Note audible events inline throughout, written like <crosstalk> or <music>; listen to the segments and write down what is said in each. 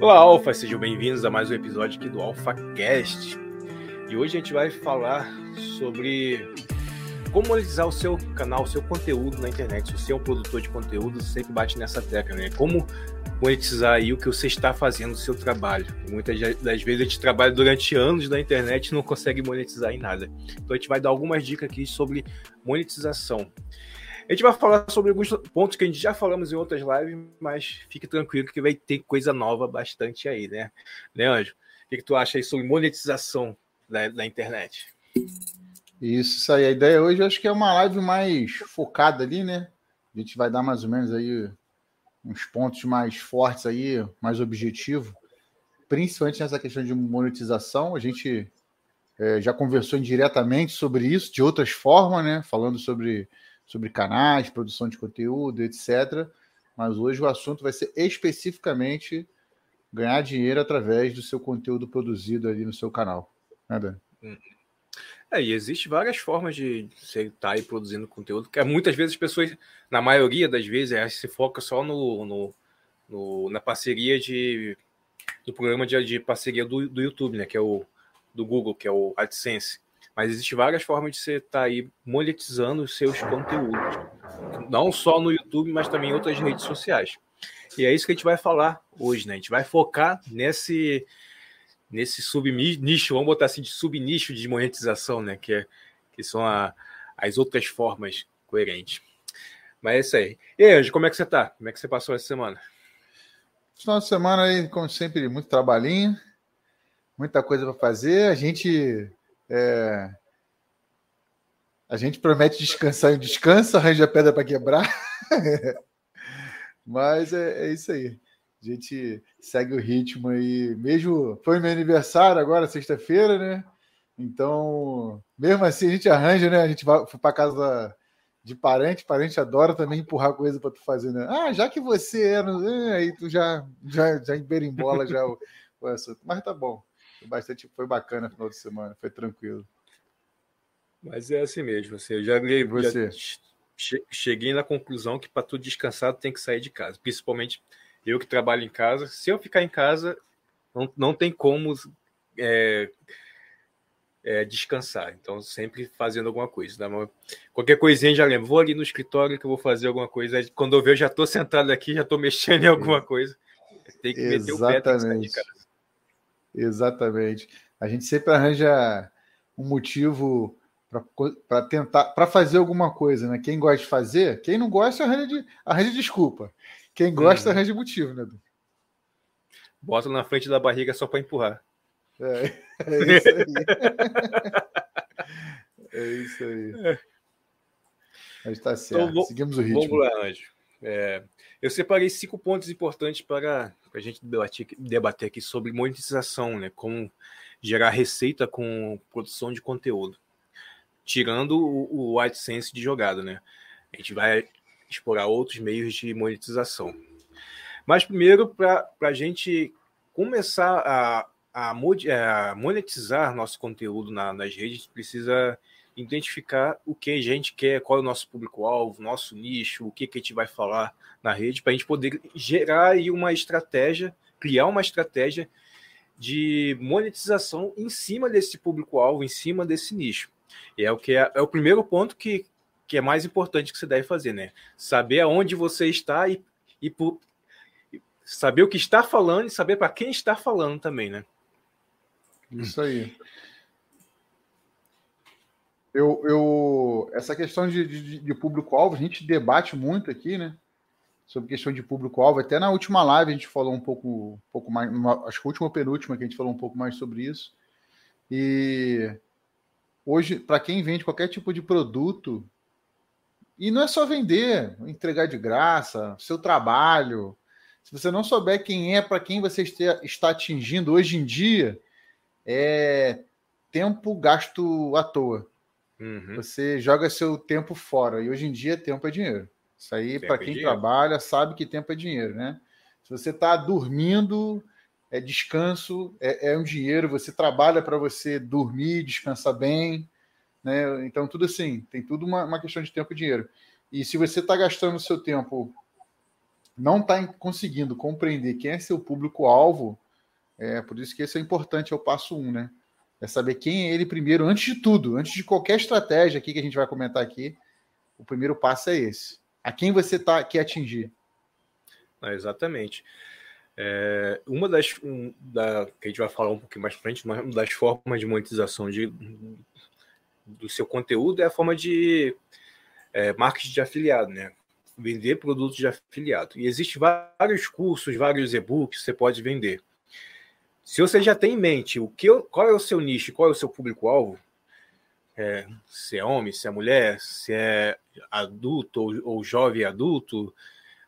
Olá, Alfa, sejam bem-vindos a mais um episódio aqui do AlphaCast. E hoje a gente vai falar sobre como monetizar o seu canal, o seu conteúdo na internet. Se você é um produtor de conteúdo, sempre bate nessa tecla, né? Como monetizar aí o que você está fazendo no seu trabalho. Muitas das vezes a gente trabalha durante anos na internet e não consegue monetizar em nada. Então a gente vai dar algumas dicas aqui sobre monetização. A gente vai falar sobre alguns pontos que a gente já falamos em outras lives, mas fique tranquilo que vai ter coisa nova bastante aí, né? Né, Anjo? O que, tu acha aí sobre monetização da, da internet? Isso, isso aí. A ideia hoje acho que é uma live mais focada ali, né? A gente vai dar mais ou menos aí uns pontos mais fortes aí, mais objetivo, principalmente nessa questão de monetização. A gente é, já conversou indiretamente sobre isso, de outras formas, né? Falando sobre sobre canais, produção de conteúdo, etc. Mas hoje o assunto vai ser especificamente ganhar dinheiro através do seu conteúdo produzido ali no seu canal. Né, Dan? Hum. É, e existe várias formas de você estar aí produzindo conteúdo, que muitas vezes as pessoas, na maioria das vezes, é, se foca só no, no, no, na parceria de do programa de, de parceria do, do YouTube, né? Que é o do Google, que é o AdSense. Mas existe várias formas de você estar tá aí monetizando os seus conteúdos. Não só no YouTube, mas também em outras redes sociais. E é isso que a gente vai falar hoje, né? A gente vai focar nesse nesse subnicho, vamos botar assim, de subnicho de monetização, né? Que, é, que são a, as outras formas coerentes. Mas é isso aí. E aí, Anjo, como é que você tá? Como é que você passou essa semana? Final de semana aí, como sempre, muito trabalhinho, muita coisa para fazer. A gente é... A gente promete descansar e descansa, arranja pedra para quebrar. <laughs> Mas é, é, isso aí. A gente segue o ritmo aí. Mesmo foi meu aniversário agora, sexta-feira, né? Então, mesmo assim, a gente arranja, né? A gente vai para casa de parente, parente adora também empurrar coisa para tu fazer, né? Ah, já que você é, é, aí tu já já já emberimbola já o, o assunto. Mas tá bom. Foi bastante, foi bacana no final de semana, foi tranquilo. Mas é assim mesmo, assim, eu já, já cheguei na conclusão que para tu descansar tem que sair de casa, principalmente eu que trabalho em casa. Se eu ficar em casa, não, não tem como é, é, descansar. Então, sempre fazendo alguma coisa. Né? Qualquer coisinha já lembro. Vou ali no escritório que eu vou fazer alguma coisa. Quando eu ver, eu já estou sentado aqui, já estou mexendo em alguma coisa. Tem que meter o pé, tem que sair de casa. Exatamente. A gente sempre arranja um motivo para tentar, para fazer alguma coisa, né? Quem gosta de fazer, quem não gosta arranja, de, arranja desculpa. Quem gosta uhum. arranja motivo, né? Bota na frente da barriga só para empurrar. É, <laughs> é isso aí. <laughs> é isso aí. É. Mas tá certo. Então, Seguimos o ritmo. Vamos lá, Anjo. É, eu separei cinco pontos importantes para a gente debater, debater aqui sobre monetização, né? Como gerar receita com produção de conteúdo. Tirando o, o AdSense de jogada, né? A gente vai explorar outros meios de monetização. Mas primeiro, para a gente começar a, a, monetizar nosso conteúdo na, nas redes, precisa identificar o que a gente quer, qual é o nosso público-alvo, nosso nicho, o que, que a gente vai falar na rede, para a gente poder gerar aí uma estratégia, criar uma estratégia de monetização em cima desse público-alvo, em cima desse nicho. E é o que é, é, o primeiro ponto que, que é mais importante que você deve fazer, né? Saber aonde você está e, e por, saber o que está falando e saber para quem está falando também, né? Isso aí. Eu, eu, essa questão de, de, de público-alvo, a gente debate muito aqui, né? Sobre questão de público-alvo. Até na última live a gente falou um pouco, um pouco mais, acho que a última ou penúltima que a gente falou um pouco mais sobre isso. E hoje, para quem vende qualquer tipo de produto, e não é só vender, entregar de graça, seu trabalho. Se você não souber quem é, para quem você está atingindo hoje em dia, é tempo gasto à toa. Uhum. Você joga seu tempo fora. E hoje em dia, tempo é dinheiro. Isso aí, para é quem é trabalha, sabe que tempo é dinheiro, né? Se você está dormindo, é descanso, é, é um dinheiro. Você trabalha para você dormir, descansar bem. Né? Então, tudo assim, tem tudo uma, uma questão de tempo e dinheiro. E se você está gastando seu tempo não está conseguindo compreender quem é seu público-alvo, é por isso que esse é importante, é o passo um, né? É saber quem é ele primeiro, antes de tudo, antes de qualquer estratégia aqui que a gente vai comentar aqui, o primeiro passo é esse. A quem você tá, quer atingir. É, exatamente. É, uma das um, da, que a gente vai falar um pouquinho mais frente, uma das formas de monetização de, do seu conteúdo é a forma de é, marketing de afiliado, né? Vender produtos de afiliado. E existem vários cursos, vários e-books que você pode vender. Se você já tem em mente o que, qual é o seu nicho, qual é o seu público-alvo, é, se é homem, se é mulher, se é adulto ou, ou jovem adulto,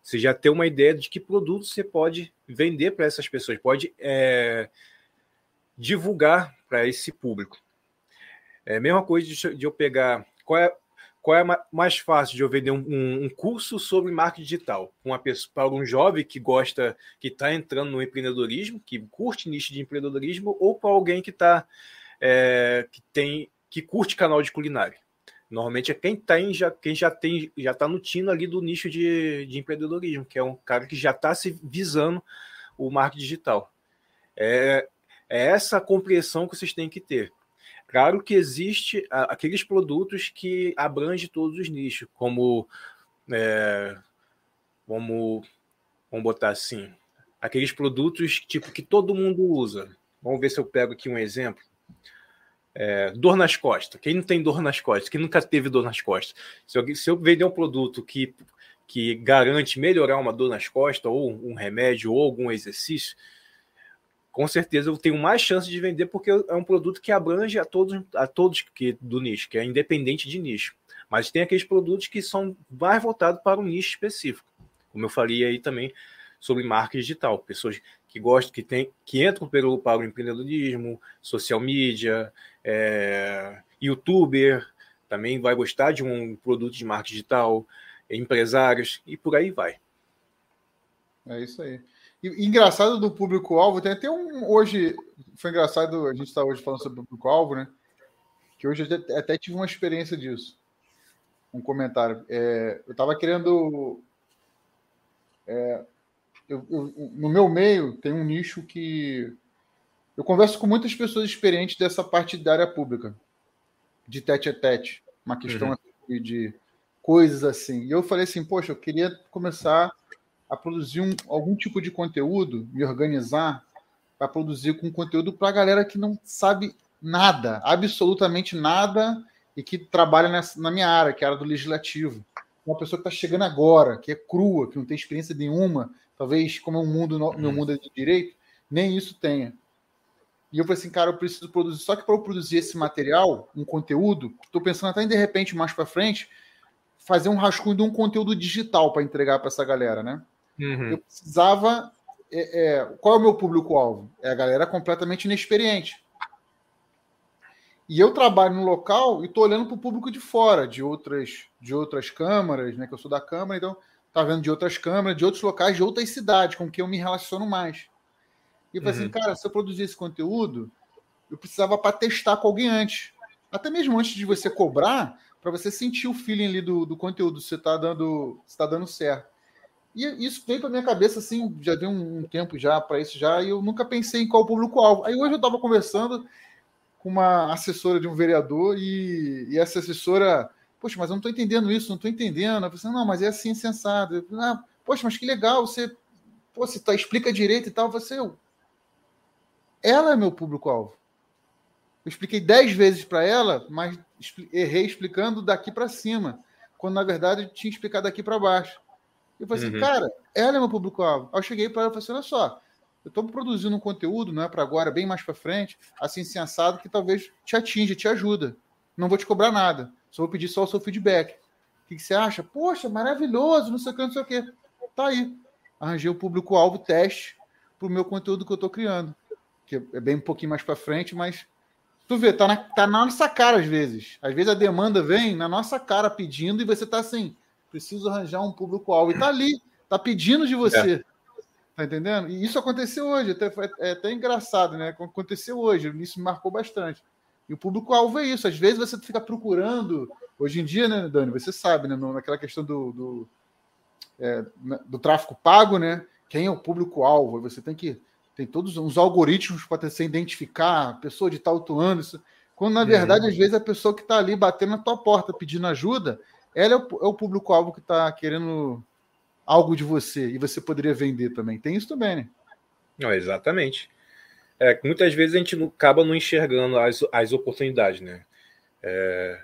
você já tem uma ideia de que produto você pode vender para essas pessoas, pode é, divulgar para esse público. É a mesma coisa de, de eu pegar qual é, qual é mais fácil de eu vender um, um, curso sobre marketing digital para um jovem que gosta, que está entrando no empreendedorismo, que curte nicho de empreendedorismo, ou para alguém que está é, que tem que curte canal de culinária. Normalmente é quem tem, já, quem já tem, já está no tino ali do nicho de, de empreendedorismo, que é um cara que já está se visando o marketing digital. É, é essa compreensão que vocês têm que ter. Claro que existe aqueles produtos que abrangem todos os nichos, como é, como vamos botar assim, aqueles produtos tipo que todo mundo usa. Vamos ver se eu pego aqui um exemplo. É, dor nas costas. Quem não tem dor nas costas? Quem nunca teve dor nas costas? Se se eu vender um produto que, que garante melhorar uma dor nas costas, ou um remédio, ou algum exercício, com certeza eu tenho mais chance de vender porque é um produto que abrange a todos, a todos que, do nicho, que é independente de nicho. Mas tem aqueles produtos que são mais voltados para um nicho específico, como eu falei aí também sobre marca digital, pessoas que gostam, que tem, que entram pelo para o empreendedorismo, social media, é, youtuber, também vai gostar de um produto de marca digital, empresários e por aí vai. É isso aí. E, engraçado do público-alvo, tem até um. Hoje, foi engraçado, a gente está hoje falando sobre o público-alvo, né? Que hoje eu até, até, tive uma experiência disso. Um comentário. É, eu estava querendo. É, eu, eu, no meu meio, tem um nicho que. Eu converso com muitas pessoas experientes dessa parte da área pública, de tete a tete, uma questão uhum. assim, de coisas assim. E eu falei assim, poxa, eu queria começar a produzir um, algum tipo de conteúdo, me organizar para produzir com conteúdo para a galera que não sabe nada, absolutamente nada, e que trabalha nessa, na minha área, que é a área do legislativo. Uma pessoa que está chegando agora, que é crua, que não tem experiência nenhuma, talvez como é um mundo, meu mundo é de direito, nem isso tenha. E eu falei assim, cara, eu preciso produzir. Só que para eu produzir esse material, um conteúdo, estou pensando até em de repente mais para frente fazer um rascunho de um conteúdo digital para entregar para essa galera, né? Uhum. Eu precisava. É, é, qual é o meu público-alvo? É a galera completamente inexperiente. E eu trabalho no local e estou olhando para o público de fora, de outras, de outras câmaras, né? Que eu sou da Câmara, então tá vendo de outras câmaras, de outros locais, de outras cidades, com que eu me relaciono mais. E eu falei assim, uhum. assim, cara, se eu produzir esse conteúdo, eu precisava para testar com alguém antes. Até mesmo antes de você cobrar, para você sentir o feeling ali do, do conteúdo, se está dando, se tá dando certo. E isso veio para minha cabeça assim, já deu um, tempo já para isso já, e eu nunca pensei em qual público-alvo. Aí hoje eu estava conversando com uma assessora de um vereador e, e essa assessora, poxa, mas eu não estou entendendo isso, não estou entendendo. Eu falei, assim, não, mas é assim. Eu falei, ah, poxa, mas que legal, você, pô, você tá, explica direito e tal. Você, eu, ela é meu público-alvo. Eu expliquei dez vezes para ela, mas errei explicando daqui para cima, quando na verdade eu tinha explicado daqui para baixo. Eu falei assim, uhum. cara, ela é meu público-alvo. Aí eu cheguei para ela e falei assim: olha só, eu estou produzindo um conteúdo, não é para agora, bem mais para frente, assim, sensado, que talvez te atinja, te ajuda. Não vou te cobrar nada, só vou pedir só o seu feedback. O que, que você acha? Poxa, maravilhoso, não sei o que, não sei o que. Tá aí. Arranjei o público-alvo teste para o meu conteúdo que eu estou criando. Que é bem um pouquinho mais para frente, mas tu vê, tá na, tá na nossa cara às vezes. Às vezes a demanda vem na nossa cara pedindo e você tá assim, preciso arranjar um público-alvo. E tá ali, tá pedindo de você. É. Tá entendendo? E isso aconteceu hoje, até, é até engraçado, né? Aconteceu hoje, isso me marcou bastante. E o público-alvo é isso. Às vezes você fica procurando. Hoje em dia, né, Dani? Você sabe, né? Naquela questão do, do é, do tráfego pago, né? Quem é o público-alvo? Você tem que tem todos uns algoritmos para você identificar a pessoa de tal atuando. Isso, quando na verdade, às vezes, a pessoa que está ali batendo na tua porta pedindo ajuda, ela é o, é o público-alvo que está querendo algo de você e você poderia vender também. Tem isso também, né? Não, exatamente. É, muitas vezes a gente acaba não enxergando as, as oportunidades, né? É,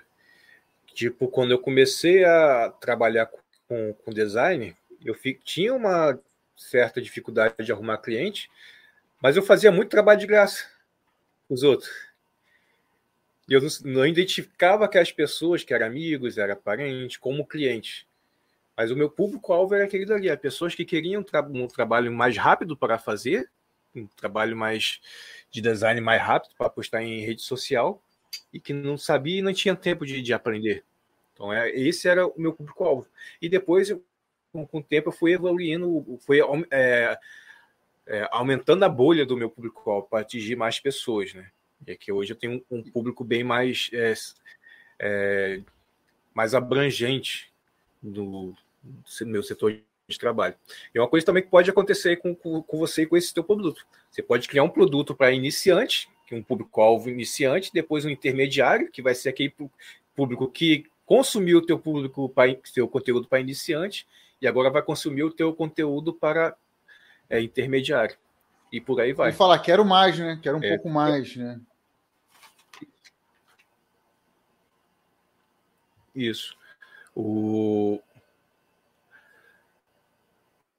tipo, quando eu comecei a trabalhar com, com design, eu tinha uma certa dificuldade de arrumar cliente, mas eu fazia muito trabalho de graça os outros. E eu não, não identificava aquelas pessoas que eram amigos, eram parentes, como clientes. Mas o meu público-alvo era aquele dali, as pessoas que queriam tra um trabalho mais rápido para fazer, um trabalho mais de design mais rápido para postar em rede social e que não sabia e não tinha tempo de, de aprender. Então, é, esse era o meu público-alvo. E depois, com, com, o tempo, eu fui evoluindo, fui é, é, aumentando a bolha do meu público-alvo para atingir mais pessoas, né? E que hoje eu tenho um, público bem mais, é, é, mais abrangente do, meu setor de trabalho. E uma coisa também que pode acontecer com, com, com você e com esse teu produto. Você pode criar um produto para iniciante, que é um público-alvo iniciante, depois um intermediário, que vai ser aquele público que consumiu o teu público teu conteúdo para iniciante e agora vai consumir o teu conteúdo para é, intermediário. E por aí vai. E falar, quero mais, né? Quero um é, pouco mais, né? Isso. O,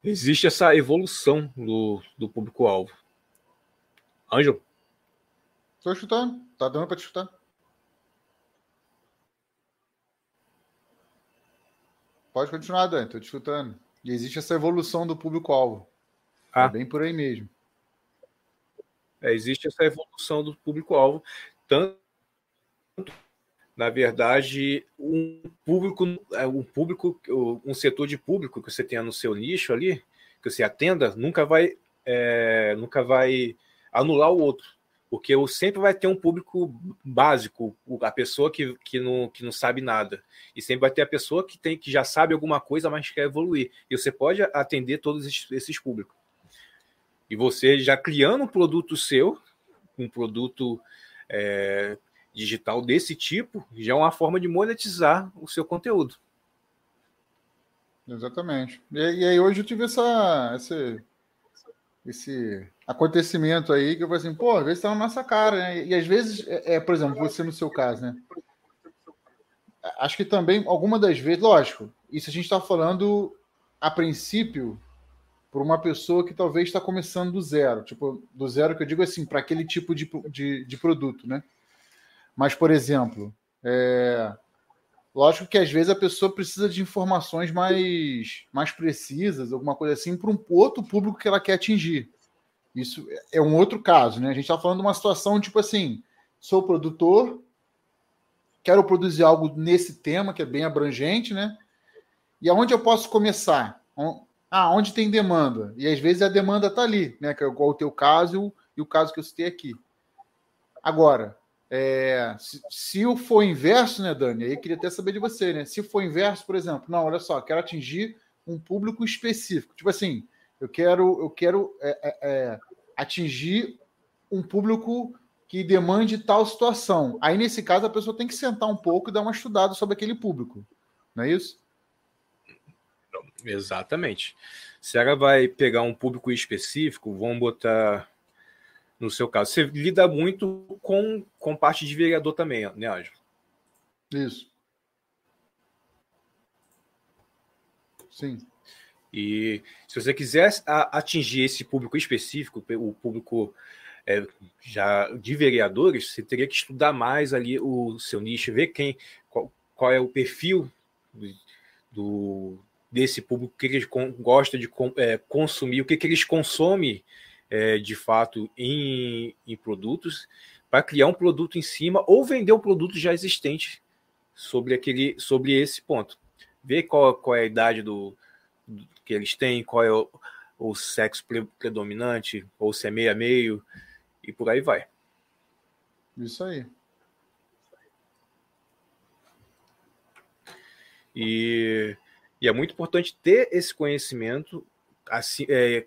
existe essa evolução do, do público-alvo. Ângelo? Estou escutando. Tá dando para te escutar? Pode continuar, Dani. Estou te escutando. E existe essa evolução do público-alvo. Ah. É bem por aí mesmo. É, existe essa evolução do público-alvo. Tanto na verdade, um público, é, um público, um setor de público que você tenha no seu nicho ali, que você atenda, nunca vai, é, nunca vai anular o outro, porque sempre vai ter um público básico, a pessoa que, que, não, que não sabe nada, e sempre vai ter a pessoa que tem que já sabe alguma coisa, mas quer evoluir, e você pode atender todos esses, esses públicos. E você já criando um produto seu, um produto é, digital desse tipo já é uma forma de monetizar o seu conteúdo. Exatamente. E, e aí hoje eu tive essa, esse, esse acontecimento aí que eu falei assim, pô, às vezes tá na nossa cara, né? E às vezes, é, é, por exemplo, você no seu caso, né? Acho que também, alguma das vezes, lógico, isso a gente está falando a princípio por uma pessoa que talvez está começando do zero, tipo, do zero que eu digo assim, para aquele tipo de, de, de produto, né? Mas, por exemplo, é... lógico que às vezes a pessoa precisa de informações mais, mais precisas, alguma coisa assim, para um outro público que ela quer atingir. Isso é um outro caso, né? A gente está falando de uma situação tipo assim: sou produtor, quero produzir algo nesse tema que é bem abrangente, né? E aonde eu posso começar? Ah, onde tem demanda? E às vezes a demanda está ali, né? Que é igual o teu caso e o caso que eu citei aqui. Agora, é, se, se for inverso, né, Dani? Aí eu queria até saber de você, né? Se for inverso, por exemplo, não, olha só, quero atingir um público específico. Tipo assim, eu quero, eu quero é, é, é, atingir um público que demande tal situação. Aí, nesse caso, a pessoa tem que sentar um pouco e dar uma estudada sobre aquele público. Não é isso? Exatamente. Se ela vai pegar um público específico, vamos botar no seu caso. Você lida muito com, com parte de vereador também, né, Ângelo? Isso. Sim. E se você quiser atingir esse público específico, o público é, já de vereadores, você teria que estudar mais ali o seu nicho, ver quem, qual, qual é o perfil do, desse público, o que eles gostam de é, consumir, o que, que eles consomem é, de fato em, em produtos para criar um produto em cima ou vender um produto já existente sobre aquele sobre esse ponto. Ver qual, qual é a idade do, do que eles têm, qual é o, o sexo predominante, ou se é meio a meio, e por aí vai. Isso aí. E E é muito importante ter esse conhecimento assim, é,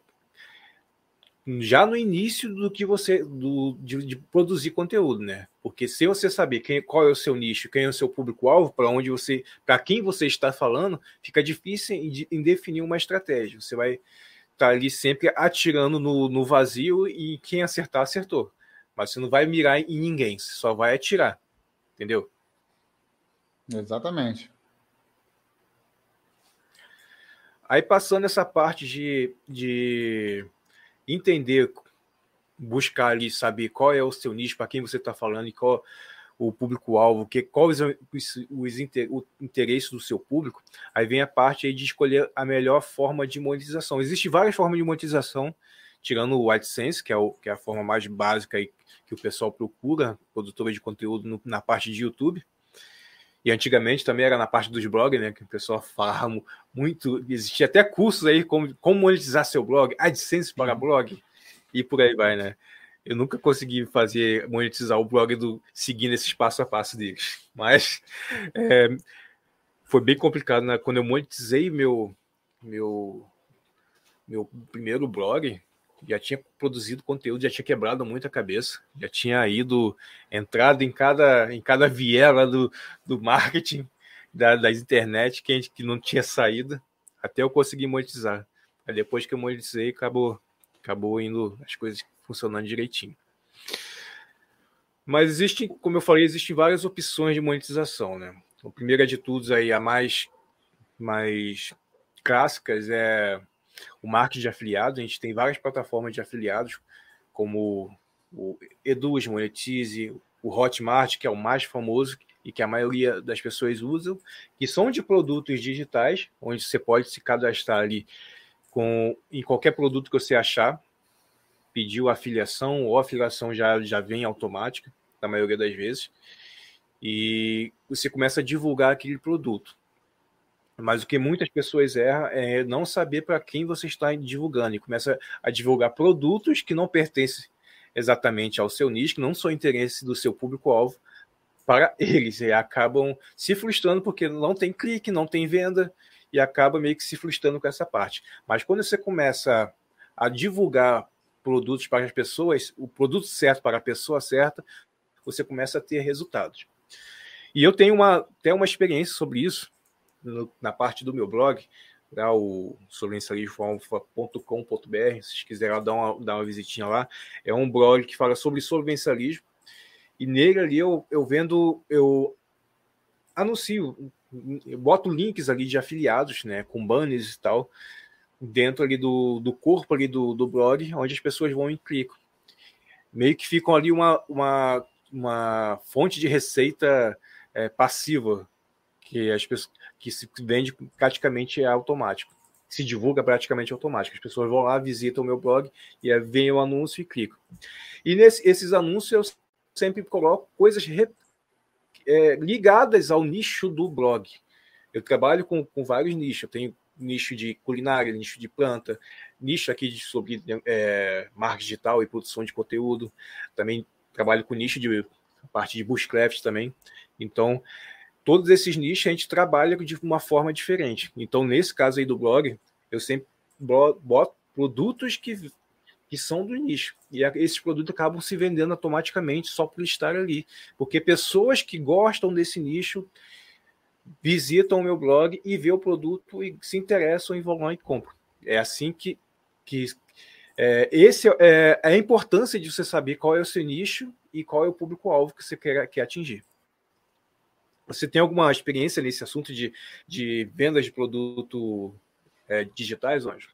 já no início do que você do, de, de, produzir conteúdo, né? Porque se você saber quem, qual é o seu nicho, quem é o seu público-alvo, para onde você, para quem você está falando, fica difícil em, em, definir uma estratégia. Você vai estar tá ali sempre atirando no, no vazio e quem acertar, acertou. Mas você não vai mirar em ninguém, você só vai atirar. Entendeu? Exatamente. Aí passando essa parte de, de entender, buscar ali, saber qual é o seu nicho, para quem você está falando e qual o público-alvo, que quais os, os o interesse do seu público, aí vem a parte aí de escolher a melhor forma de monetização. Existem várias formas de monetização, tirando o AdSense, que é, o, que é a forma mais básica aí que o pessoal procura, produtora de conteúdo no, na parte de YouTube. E antigamente também era na parte dos blogs, né? Que o pessoal falava muito. Existia até cursos aí como, como monetizar seu blog, AdSense para blog, e por aí vai, né? Eu nunca consegui fazer monetizar o blog do seguindo esse passo a passo deles. Mas é, foi bem complicado, né? Quando eu monetizei meu, meu, meu primeiro blog, já tinha produzido conteúdo, já tinha quebrado muito a cabeça, já tinha ido entrado em cada em cada viela do, do marketing da, das internet que, que não tinha saída até eu conseguir monetizar. Aí depois que eu monetizei, acabou acabou indo as coisas funcionando direitinho. Mas existe, como eu falei, existem várias opções de monetização, né? O primeiro de todos aí a mais mais clássicas é o marketing de afiliados. A gente tem várias plataformas de afiliados, como o Eduz, Monetize, o Hotmart, que é o mais famoso e que a maioria das pessoas usam, que são de produtos digitais, onde você pode se cadastrar ali com, em qualquer produto que você achar, pediu afiliação, ou a afiliação já, já vem automática, na maioria das vezes, e você começa a divulgar aquele produto. Mas o que muitas pessoas erram é não saber para quem você está divulgando e começa a divulgar produtos que não pertencem exatamente ao seu nicho, que não são interesse do seu público-alvo para <laughs> eles e acabam se frustrando porque não tem clique, não tem venda e acaba meio que se frustrando com essa parte. Mas quando você começa a divulgar produtos para as pessoas, o produto certo para a pessoa certa, você começa a ter resultados. E eu tenho uma, até uma experiência sobre isso, no, na parte do meu blog, lá, o solvencialismo.com.br, se quiserem dar uma, dar uma visitinha lá. É um blog que fala sobre solvencialismo. E nele ali eu, eu vendo, eu anuncio, eu boto links ali de afiliados, né, com banners e tal, dentro ali do, do corpo ali do, do blog, onde as pessoas vão e clicam. Meio que ficam ali uma, uma, uma fonte de receita é, passiva que as pessoas que se vende praticamente automático, se divulga praticamente automático. As pessoas vão lá, visitam o meu blog e veem o anúncio e clicam. E nesses anúncios eu sempre coloco coisas re, é, ligadas ao nicho do blog. Eu trabalho com, com vários nichos. Eu tenho nicho de culinária, nicho de planta, nicho aqui de, sobre é, marketing digital e produção de conteúdo. Também trabalho com nicho de parte de bushcraft também. Então, todos esses nichos a gente trabalha de uma forma diferente. Então, nesse caso aí do blog, eu sempre boto produtos que, que são do nicho. E esses produtos acabam se vendendo automaticamente só por estar ali. Porque pessoas que gostam desse nicho visitam o meu blog e vê o produto e se interessam e vão lá e compram. É assim que, que é, esse é, é a importância de você saber qual é o seu nicho e qual é o público-alvo que você quer, quer atingir. Você tem alguma experiência nesse assunto de, de vendas de produto é, digitais, Anjo?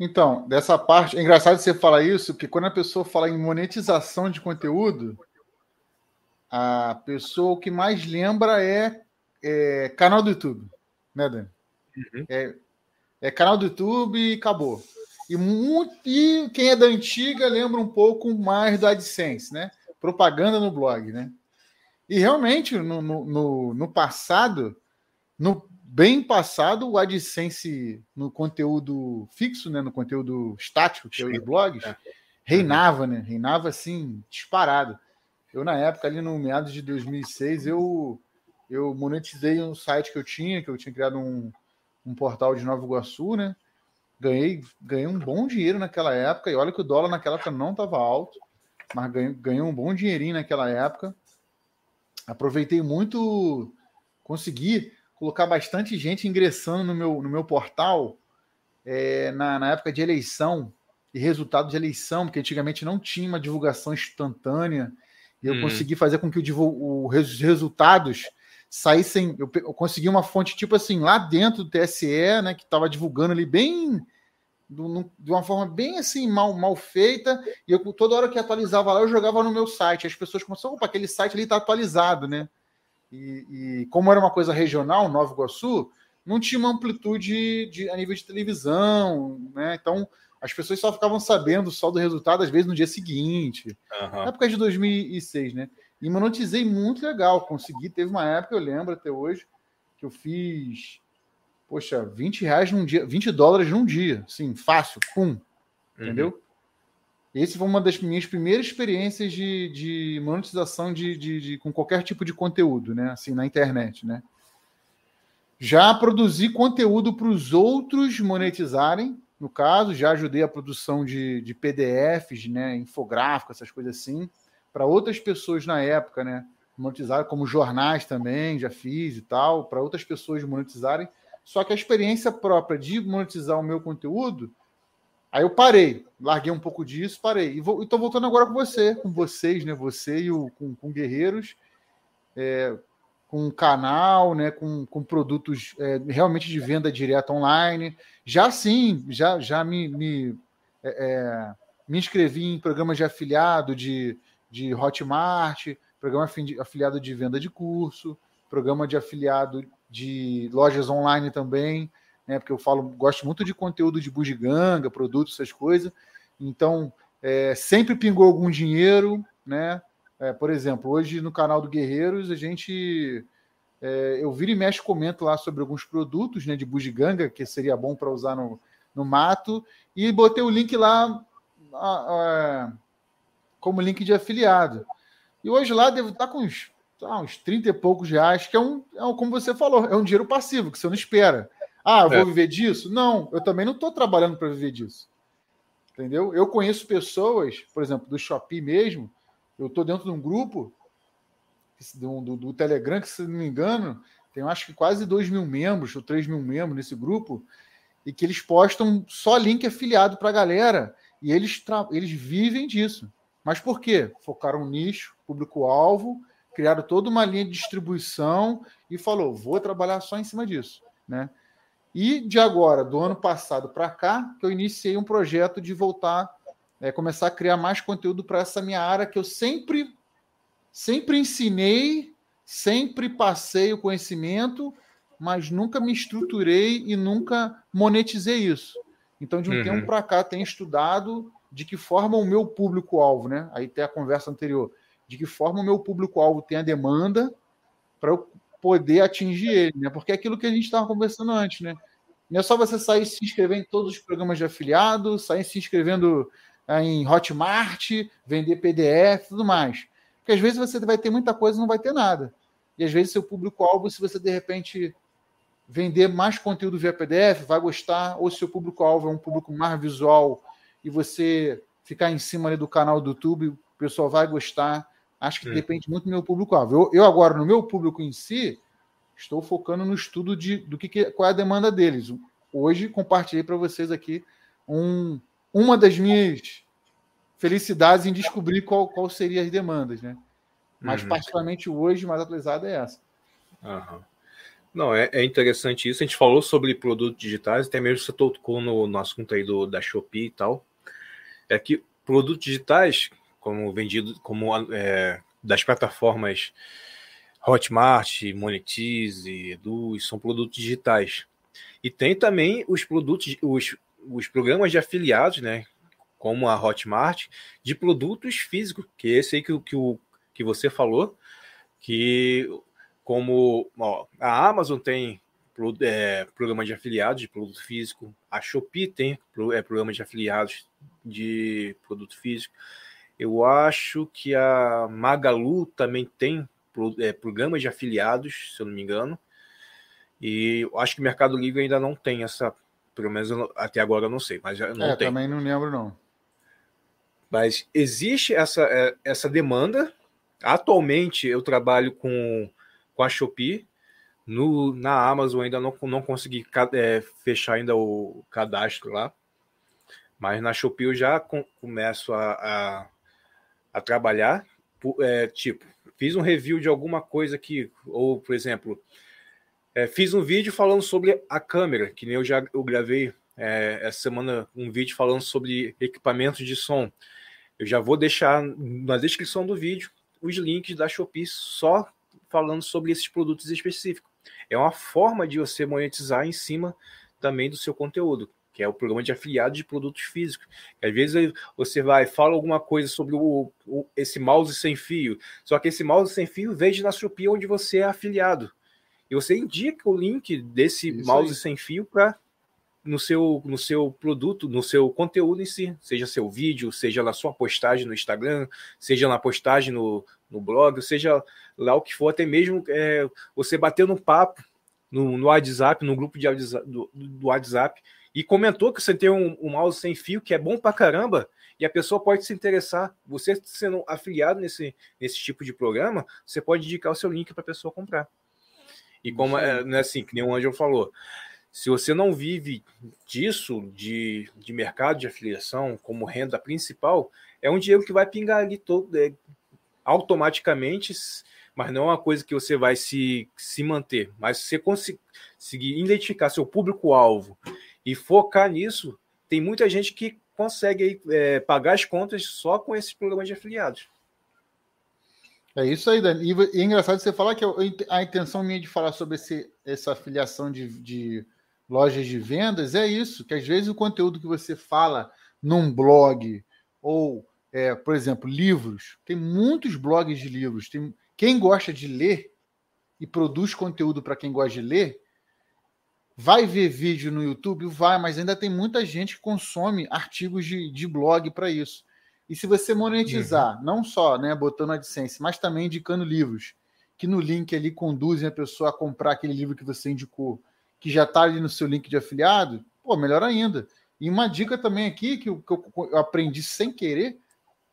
Então, dessa parte, é engraçado você falar isso, porque quando a pessoa fala em monetização de conteúdo, a pessoa o que mais lembra é, é canal do YouTube, né, Dani? Uhum. É, é, canal do YouTube e acabou. E, muito, e quem é da antiga lembra um pouco mais do AdSense, né? Propaganda no blog, né? E realmente, no, no, no passado, no bem passado, o AdSense no conteúdo fixo, né, no conteúdo estático, que é os blogs, é. reinava, né? Reinava assim, disparado. Eu, na época, ali no meados de 2006, eu, eu monetizei um site que eu tinha, que eu tinha criado um, um portal de Nova Iguaçu, né? Ganhei, ganhei um bom dinheiro naquela época, e olha que o dólar naquela época não estava alto, mas ganhei, ganhei um bom dinheirinho naquela época. Aproveitei muito, consegui colocar bastante gente ingressando no meu, no meu portal é, na, na época de eleição e resultado de eleição, porque antigamente não tinha uma divulgação instantânea. E eu hum. consegui fazer com que o, o, os resultados saíssem. Eu, eu, consegui uma fonte tipo assim, lá dentro do TSE, né, que estava divulgando ali bem. Do, de uma forma bem assim, mal, mal feita, e eu toda hora que atualizava lá, eu jogava no meu site. As pessoas começaram, opa, aquele site ali está atualizado, né? E, e, como era uma coisa regional, Nova Iguaçu, não tinha uma amplitude de, a nível de televisão, né? Então as pessoas só ficavam sabendo só do resultado, às vezes, no dia seguinte. Uhum. Na época de 2006, né? E monetizei muito legal. Consegui, teve uma época, eu lembro até hoje, que eu fiz, poxa, 20 reais num dia, 20 dólares num dia. Sim, fácil, pum. Uhum. Entendeu? Esse foi uma das minhas primeiras experiências de, de monetização de, de, de, com qualquer tipo de conteúdo, né? Assim, na internet, né? Já produzi conteúdo para os outros monetizarem, no caso, já ajudei a produção de, de PDFs, né, infográfico, essas coisas assim, para outras pessoas na época, né, monetizar, como jornais também, já fiz e tal, para outras pessoas monetizarem. Só que a experiência própria de monetizar o meu conteúdo, aí eu parei, larguei um pouco disso, parei. E estou voltando agora com você, com vocês, né, você e o, com, com Guerreiros, é, com canal, né, com, com produtos é, realmente de venda direta online. Já sim, já, já me, me, é, é me inscrevi em programas de afiliado de, de Hotmart, programa afiliado de venda de curso, programa de afiliado de lojas online também, né, porque eu falo, gosto muito de conteúdo de bugiganga, produtos, essas coisas. Então, é, sempre pingou algum dinheiro, né? É, por exemplo, hoje no canal do Guerreiros, a gente. É, eu viro e mexe comento lá sobre alguns produtos né, de bugiganga, que seria bom para usar no, no mato, e botei o link lá a, a, como link de afiliado. E hoje lá devo estar com uns, tá, uns 30 e poucos reais, que é um, é um, como você falou, é um dinheiro passivo, que você não espera. Ah, eu vou é. viver disso? Não, eu também não estou trabalhando para viver disso. Entendeu? Eu conheço pessoas, por exemplo, do Shopee mesmo, eu estou dentro de um grupo do, do, do, Telegram, que se não me engano, tem acho que quase 2 mil membros ou 3 mil membros nesse grupo, e que eles postam só link afiliado para a galera, e eles, eles vivem disso. Mas por quê? Focaram um nicho, público-alvo, criaram toda uma linha de distribuição e falou: vou trabalhar só em cima disso. Né? E de agora, do ano passado para cá, que eu iniciei um projeto de voltar é, começar a criar mais conteúdo para essa minha área que eu sempre, sempre ensinei, sempre passei o conhecimento, mas nunca me estruturei e nunca monetizei isso. Então, de um uhum. tempo para cá, tenho estudado de que forma o meu público-alvo, né? Aí tem a conversa anterior, de que forma o meu público-alvo tem a demanda para eu poder atingir ele, né? Porque é aquilo que a gente estava conversando antes, né? Não é só você sair se inscrever em todos os programas de afiliado, sair se inscrevendo é, em Hotmart, vender PDF tudo mais. Porque às vezes você vai ter muita coisa e não vai ter nada. E às vezes seu público-alvo, se você de repente vender mais conteúdo via PDF, vai gostar, ou se seu público-alvo é um público mais visual e você ficar em cima do canal do YouTube, o pessoal vai gostar. Acho que depende muito do meu público-alvo. Eu, eu, agora, no meu público em si, estou focando no estudo de do que, que qual é a demanda deles. Hoje compartilhei para vocês aqui um, uma das minhas felicidades em descobrir qual, qual seriam as demandas, né? Mas, uhum. particularmente hoje, mais atualizada é essa. Uhum. Não, é, é, interessante isso. A gente falou sobre produtos digitais, até mesmo você tocou no, no assunto aí do, da Shopee e tal. É que produtos digitais, como vendido, como é, das plataformas Hotmart, Monetize, Edu, são produtos digitais. E tem também os produtos, os os programas de afiliados, né? Como a Hotmart, de produtos físicos, que esse aí que, que, o, que você falou, que como ó, a Amazon tem é, programa de afiliados de produto físico, a Shopee tem é, programa de afiliados de produto físico. Eu acho que a Magalu também tem é, programas de afiliados, se eu não me engano. E eu acho que o Mercado Livre ainda não tem essa, pelo menos até agora eu não sei, mas não é, tem. também não lembro não. Mas existe essa, é, essa demanda. Atualmente eu trabalho com, com a Shopee. No, na Amazon ainda não, não consegui é, fechar ainda o cadastro lá. Mas na Shopee eu já com, começo a, a, a trabalhar. É, tipo, fiz um review de alguma coisa aqui, ou, por exemplo, é, fiz um vídeo falando sobre a câmera, que nem eu já eu gravei é, essa semana um vídeo falando sobre equipamentos de som. Eu já vou deixar na descrição do vídeo os links da Shopee só falando sobre esses produtos específicos. É uma forma de você monetizar em cima também do seu conteúdo, que é o programa de afiliado de produtos físicos. Às vezes você vai, fala alguma coisa sobre o, o, esse mouse sem fio, só que esse mouse sem fio vende na Shopee onde você é afiliado. E você indica o link desse Isso mouse aí. sem fio para no seu, no seu produto, no seu conteúdo em si, seja seu vídeo, seja na sua postagem no Instagram, seja na postagem no, no blog, seja lá o que for, até mesmo é, você bater no papo no, no WhatsApp, no grupo de, do, do WhatsApp, e comentou que você tem um, um mouse sem fio que é bom pra caramba, e a pessoa pode se interessar. Você sendo afiliado nesse, nesse tipo de programa, você pode indicar o seu link para a pessoa comprar. E como é, é assim, que nem o Angel falou, se você não vive disso, de, de mercado de afiliação, como renda principal, é um dinheiro que vai pingar ali todo, é, automaticamente, mas não é uma coisa que você vai se, se manter. Mas se você conseguir identificar seu público-alvo e focar nisso, tem muita gente que consegue é, pagar as contas só com esses programas de afiliados. É isso aí, Dani. E, é engraçado você falar que a intenção minha de falar sobre esse, essa afiliação de, de lojas de vendas é isso, que às vezes o conteúdo que você fala num blog ou, é, por exemplo, livros, tem muitos blogs de livros. Tem, quem gosta de ler e produz conteúdo para quem gosta de ler, vai ver vídeo no YouTube? Vai, mas ainda tem muita gente que consome artigos de, de blog para isso. E se você monetizar, uhum. não só né, botando AdSense, mas também indicando livros, que no link ali conduzem a pessoa a comprar aquele livro que você indicou, que já está ali no seu link de afiliado, pô, melhor ainda. E uma dica também aqui que eu, que eu aprendi sem querer,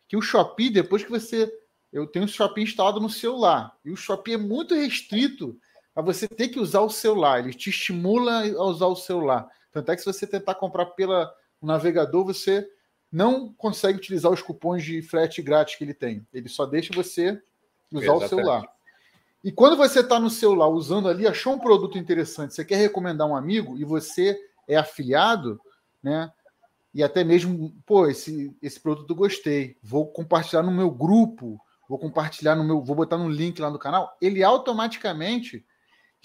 que o Shopee, depois que você. Eu tenho o Shopee instalado no celular. E o Shopee é muito restrito a você ter que usar o celular. Ele te estimula a usar o celular. Tanto é que se você tentar comprar pelo navegador, você não consegue utilizar os cupons de frete grátis que ele tem. Ele só deixa você usar Exatamente. o celular. E quando você está no celular usando ali, achou um produto interessante, você quer recomendar um amigo e você é afiliado, né? E até mesmo, pô, esse, esse produto eu gostei, vou compartilhar no meu grupo, vou compartilhar no meu, vou botar no link lá no canal, ele automaticamente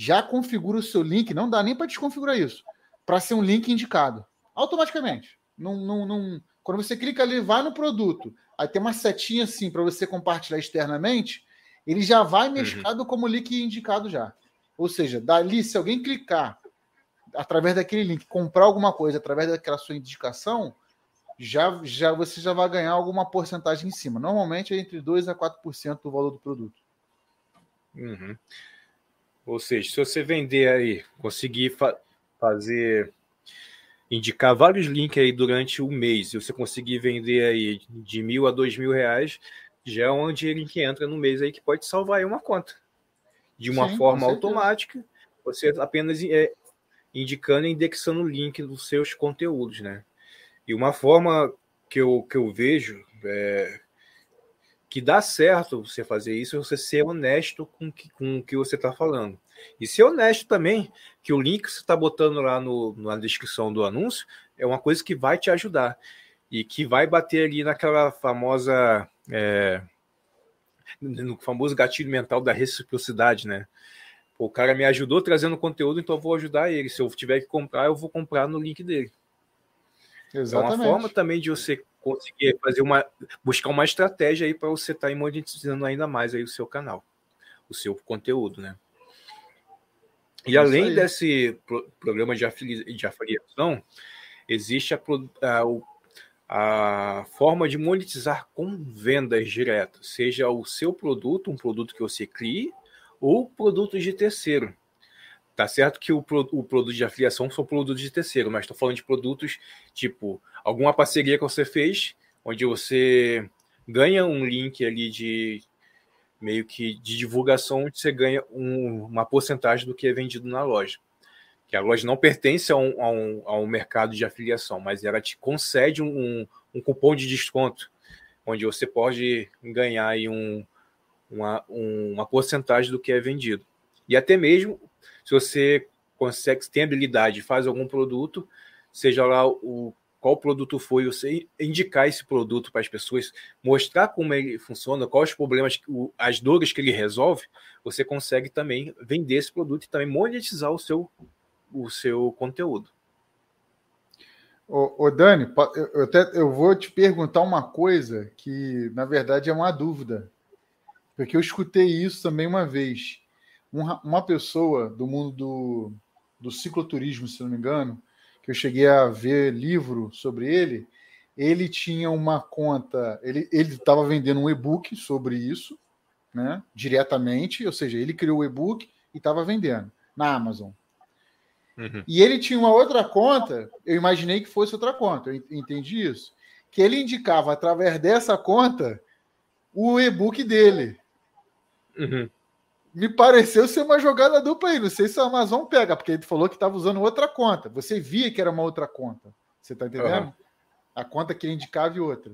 já configura o seu link, não dá nem para desconfigurar isso, para ser um link indicado. Automaticamente. Não, não, não, quando você clica ali, vai no produto, aí tem uma setinha assim para você compartilhar externamente, ele já vai uhum. mesclado uhum. como link indicado já. Ou seja, dali, se alguém clicar através daquele link, comprar alguma coisa através daquela sua indicação, já, já você já vai ganhar alguma porcentagem em cima. Normalmente é entre 2 a 4% do valor do produto. Uhum. Ou seja, se você vender aí, conseguir fa fazer indicar vários links aí durante o mês, e você conseguir vender aí de mil a dois mil reais, já é um dinheiro que entra no mês aí que pode salvar aí uma conta. De uma Sim, forma automática, você apenas é, indicando e indexando o link dos seus conteúdos, né? E uma forma que eu, que eu vejo é, que dá certo você fazer isso é você ser honesto com, que, com o que você está falando. E ser honesto também, que o link que você está botando lá no, na descrição do anúncio é uma coisa que vai te ajudar e que vai bater ali naquela famosa. É, no famoso gatilho mental da reciprocidade, né? O cara me ajudou trazendo conteúdo, então eu vou ajudar ele. Se eu tiver que comprar, eu vou comprar no link dele. Exatamente. É uma forma também de você conseguir fazer uma buscar uma estratégia aí para você estar tá monetizando ainda mais aí o seu canal, o seu conteúdo, né? E além desse pro, programa de, afili de afiliação, existe a, a, a forma de monetizar com vendas diretas, seja o seu produto, um produto que você crie, ou produtos de terceiro. Tá certo que o, o produto de afiliação são produtos de terceiro, mas estou falando de produtos tipo alguma parceria que você fez, onde você ganha um link ali de meio que de divulgação, onde você ganha um, uma porcentagem do que é vendido na loja que a loja não pertence a um, a um, a um mercado de afiliação, mas ela te concede um, um cupom de desconto, onde você pode ganhar aí um, uma, uma porcentagem do que é vendido. E até mesmo, se você consegue, tem habilidade, faz algum produto, seja lá o qual produto foi, você indicar esse produto para as pessoas, mostrar como ele funciona, quais os problemas, as dores que ele resolve, você consegue também vender esse produto e também monetizar o seu o seu conteúdo. Ô Dani, eu, até, eu vou te perguntar uma coisa que, na verdade, é uma dúvida. Porque eu escutei isso também uma vez. Uma, uma pessoa do mundo do, do cicloturismo, se não me engano, que eu cheguei a ver livro sobre ele, ele tinha uma conta, ele estava vendendo um e-book sobre isso, né, diretamente, ou seja, ele criou o e-book e estava vendendo na Amazon. Uhum. E ele tinha uma outra conta, eu imaginei que fosse outra conta, eu entendi isso. Que ele indicava através dessa conta o e-book dele. Uhum. Me pareceu ser uma jogada dupla aí. Não sei se a Amazon pega, porque ele falou que estava usando outra conta. Você via que era uma outra conta. Você está entendendo? Uhum. A conta que indicava e outra.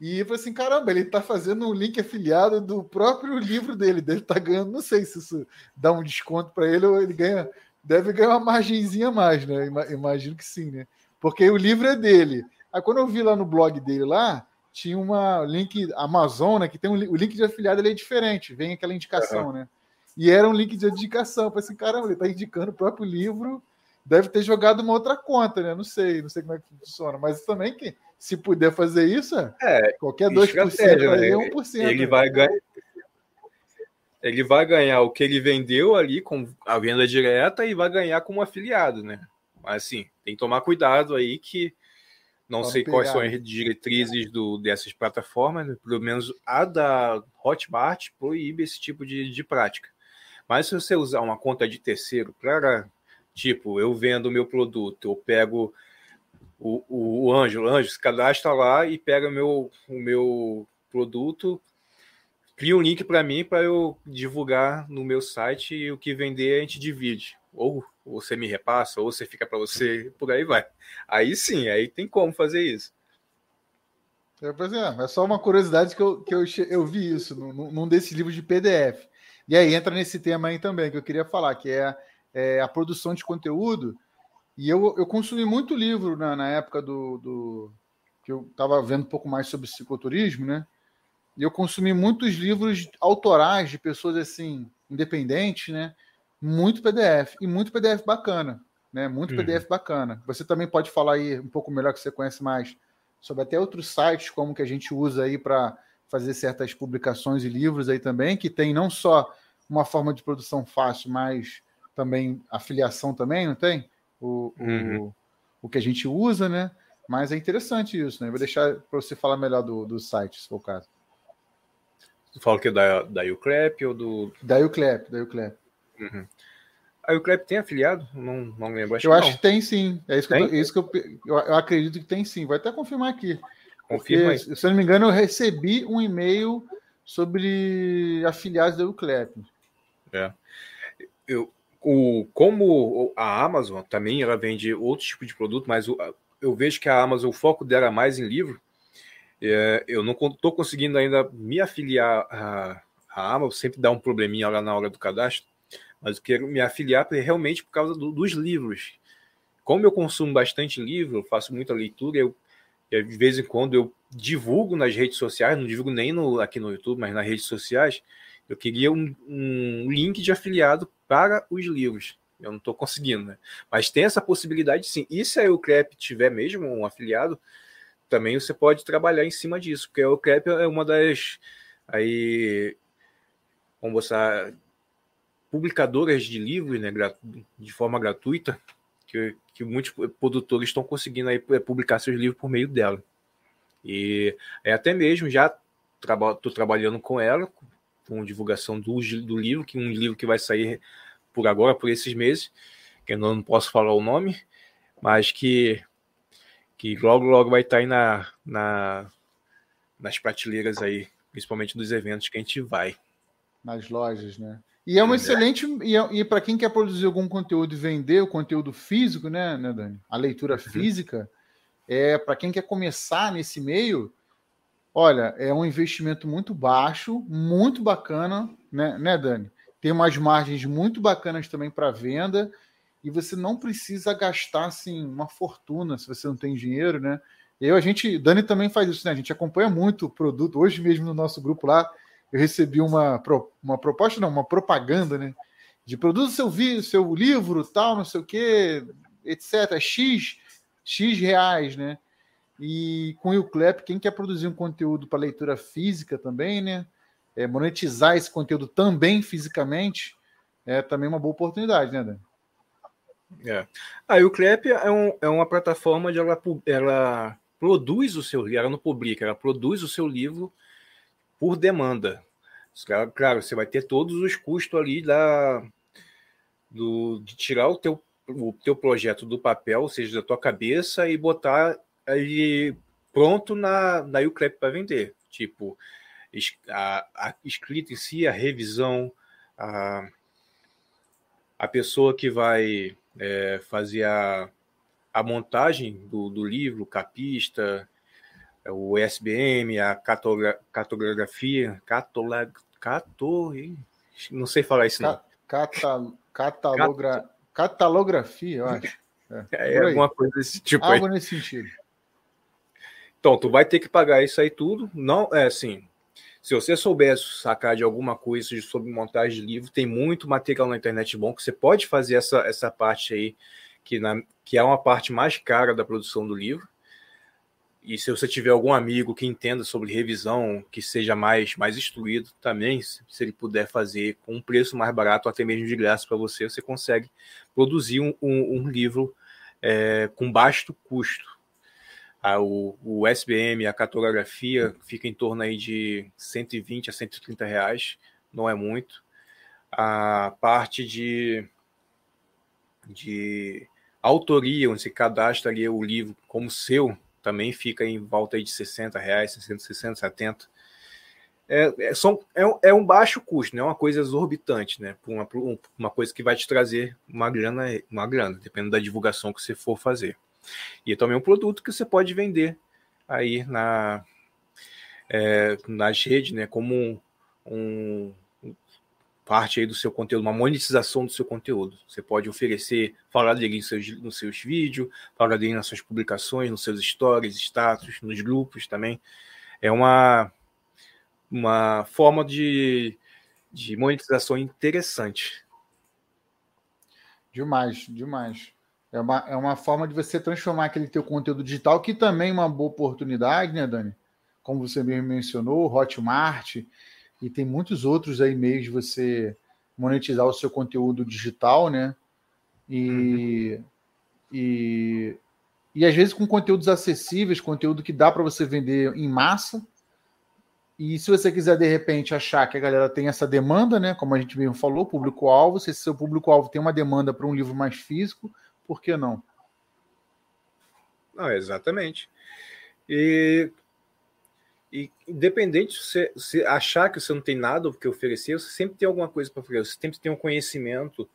E eu falei assim: caramba, ele está fazendo um link afiliado do próprio livro dele. Ele está ganhando, não sei se isso dá um desconto para ele ou ele ganha deve ganhar uma margenzinha a mais, né? Imagino que sim, né? Porque o livro é dele. Aí quando eu vi lá no blog dele lá, tinha uma link Amazon, né, que tem um, o link de afiliado ele é diferente, vem aquela indicação, uhum. né? E era um link de indicação. Eu falei assim, caramba, ele tá indicando o próprio livro, deve ter jogado uma outra conta, né? Não sei, não sei como é que funciona, mas também que se puder fazer isso, é, é qualquer 2% aí é 1%. Ele né? vai ganhar ele vai ganhar o que ele vendeu ali com a venda direta e vai ganhar como afiliado, né? Mas assim, tem que tomar cuidado aí que não Vamos sei pegar. quais são as diretrizes do, dessas plataformas, né? pelo menos a da Hotmart proíbe esse tipo de, de prática. Mas se você usar uma conta de terceiro para, tipo, eu vendo o meu produto, eu pego o, o, o Anjo, o Anjo se cadastra lá e pega meu, o meu produto, cria um link para mim para eu divulgar no meu site e o que vender a gente divide. Ou você me repassa, ou você fica para você, por aí vai. Aí sim, aí tem como fazer isso. É, é, é só uma curiosidade que eu, que eu, eu vi isso num, num desses livros de PDF. E aí entra nesse tema aí também que eu queria falar, que é, é a produção de conteúdo. E eu, eu consumi muito livro na, na época do, do que eu estava vendo um pouco mais sobre cicloturismo, né? E eu consumi muitos livros autorais de pessoas assim, independentes, né? Muito PDF e muito PDF bacana, né? Muito uhum. PDF bacana. Você também pode falar aí um pouco melhor que você conhece mais sobre até outros sites como que a gente usa aí para fazer certas publicações e livros aí também, que tem não só uma forma de produção fácil, mas também afiliação também, não tem? O, uhum. o, o que a gente usa, né? Mas é interessante isso, né? Eu vou deixar para você falar melhor do, do site, se for o caso. Tu fala que é da, da UCLEP ou do. Da UCLEP, da UCLEP. Uhum. A UCLEP tem afiliado? Não, não lembro. Acho eu que acho não. que tem sim. É isso que, eu, é isso que eu, eu, eu, acredito que tem sim. Vou até confirmar aqui. Confirma porque, se eu não me engano, eu recebi um e-mail sobre afiliados da UCLEP. É. Eu, o, como a Amazon também ela vende outro tipo de produto, mas o, eu vejo que a Amazon, o foco dela é mais em livro, é, eu não estou conseguindo ainda me afiliar a, a Amazon, sempre dá um probleminha lá na hora do cadastro, mas eu quero me afiliar realmente por causa do, dos livros. Como eu consumo bastante livro, eu faço muita leitura, eu, eu, de vez em quando eu divulgo nas redes sociais, não divulgo nem no, aqui no YouTube, mas nas redes sociais, eu queria um, um link de afiliado para os livros. Eu não estou conseguindo, né? Mas tem essa possibilidade sim. E se a Eucrep tiver mesmo um afiliado, também você pode trabalhar em cima disso, porque o CREP é uma das aí vamos botar publicadoras de livros, né, de forma gratuita, que, que muitos produtores estão conseguindo aí publicar seus livros por meio dela. E é até mesmo já estou trabalhando com ela, com divulgação do, do livro, que um livro que vai sair por agora, por esses meses, que eu não posso falar o nome, mas que, que logo, logo vai estar aí na, na, nas prateleiras aí, principalmente dos eventos que a gente vai. Nas lojas, né? E é uma é. excelente. E, é, e para quem quer produzir algum conteúdo e vender o conteúdo físico, né, né Dani? A leitura uhum. física, é para quem quer começar nesse meio, olha, é um investimento muito baixo, muito bacana, né, né Dani? Tem umas margens muito bacanas também para venda e você não precisa gastar assim uma fortuna se você não tem dinheiro, né? Eu, a gente, Dani também faz isso, né? A gente acompanha muito o produto. Hoje mesmo no nosso grupo lá, eu recebi uma, uma proposta, não, uma propaganda, né? De produto seu seu livro, tal, não sei o quê, etc. X, X reais, né? E com o Uclep, quem quer produzir um conteúdo para leitura física também, né? É, monetizar esse conteúdo também fisicamente, é também uma boa oportunidade, né, Dani? É. A ah, Uclep é, um, é uma plataforma de ela, ela produz o seu livro, ela não publica, ela produz o seu livro por demanda. Claro, você vai ter todos os custos ali da, do, de tirar o teu, o teu projeto do papel, ou seja, da tua cabeça, e botar ele pronto na, na Uclap para vender. Tipo, a, a escrita em si, a revisão, a, a pessoa que vai é, fazer a, a montagem do, do livro, capista, o SBM, a cartografia, catola, cato, não sei falar isso não. Cata, catalogra, catalografia, eu acho. É, <laughs> é alguma coisa desse tipo Algo aí. nesse sentido. Então, tu vai ter que pagar isso aí tudo. Não, é assim. Se você souber sacar de alguma coisa sobre montagem de livro, tem muito material na internet bom que você pode fazer essa, essa parte aí, que, na, que é uma parte mais cara da produção do livro. E se você tiver algum amigo que entenda sobre revisão, que seja mais, mais instruído também, se ele puder fazer com um preço mais barato, até mesmo de graça para você, você consegue produzir um, um, um livro é, com baixo custo. Ah, o, o SBM, a cartografia, fica em torno aí de 120 a 130 reais, não é muito. A parte de, de autoria, onde você cadastra ali o livro como seu, também fica em volta de 60 reais, 60, 60 70. É, é, são, é, é um baixo custo, não é uma coisa exorbitante, né? Uma, uma coisa que vai te trazer uma grana, uma grana, dependendo da divulgação que você for fazer. E é também um produto que você pode vender aí na, é, nas redes, né? Como um, um, parte aí do seu conteúdo, uma monetização do seu conteúdo. Você pode oferecer, falar dele nos seus, nos seus vídeos, falar dele nas suas publicações, nos seus stories, status, nos grupos também. É uma, uma forma de, de monetização interessante. Demais, demais. É uma, é uma forma de você transformar aquele teu conteúdo digital, que também é uma boa oportunidade, né, Dani? Como você mesmo mencionou, Hotmart, e tem muitos outros aí meios de você monetizar o seu conteúdo digital, né? E, uhum. e, e às vezes com conteúdos acessíveis, conteúdo que dá para você vender em massa. E se você quiser, de repente, achar que a galera tem essa demanda, né? Como a gente mesmo falou, público-alvo, se seu público-alvo tem uma demanda para um livro mais físico, por que não? Não, exatamente. E e independente se você se achar que você não tem nada o que oferecer, você sempre tem alguma coisa para oferecer, você sempre tem um conhecimento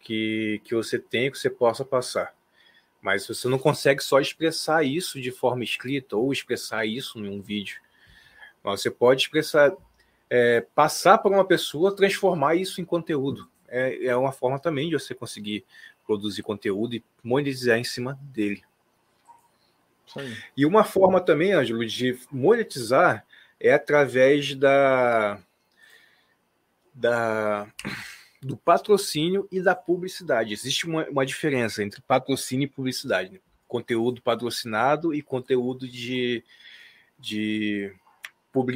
que, que você tem que você possa passar. Mas você não consegue só expressar isso de forma escrita ou expressar isso em um vídeo. Você pode expressar, é, passar para uma pessoa, transformar isso em conteúdo. É, é uma forma também de você conseguir produzir conteúdo e monetizar em cima dele. E uma forma também, Ângelo, de monetizar é através da, da do patrocínio e da publicidade. Existe uma, uma diferença entre patrocínio e publicidade. Né? Conteúdo patrocinado e conteúdo de, de,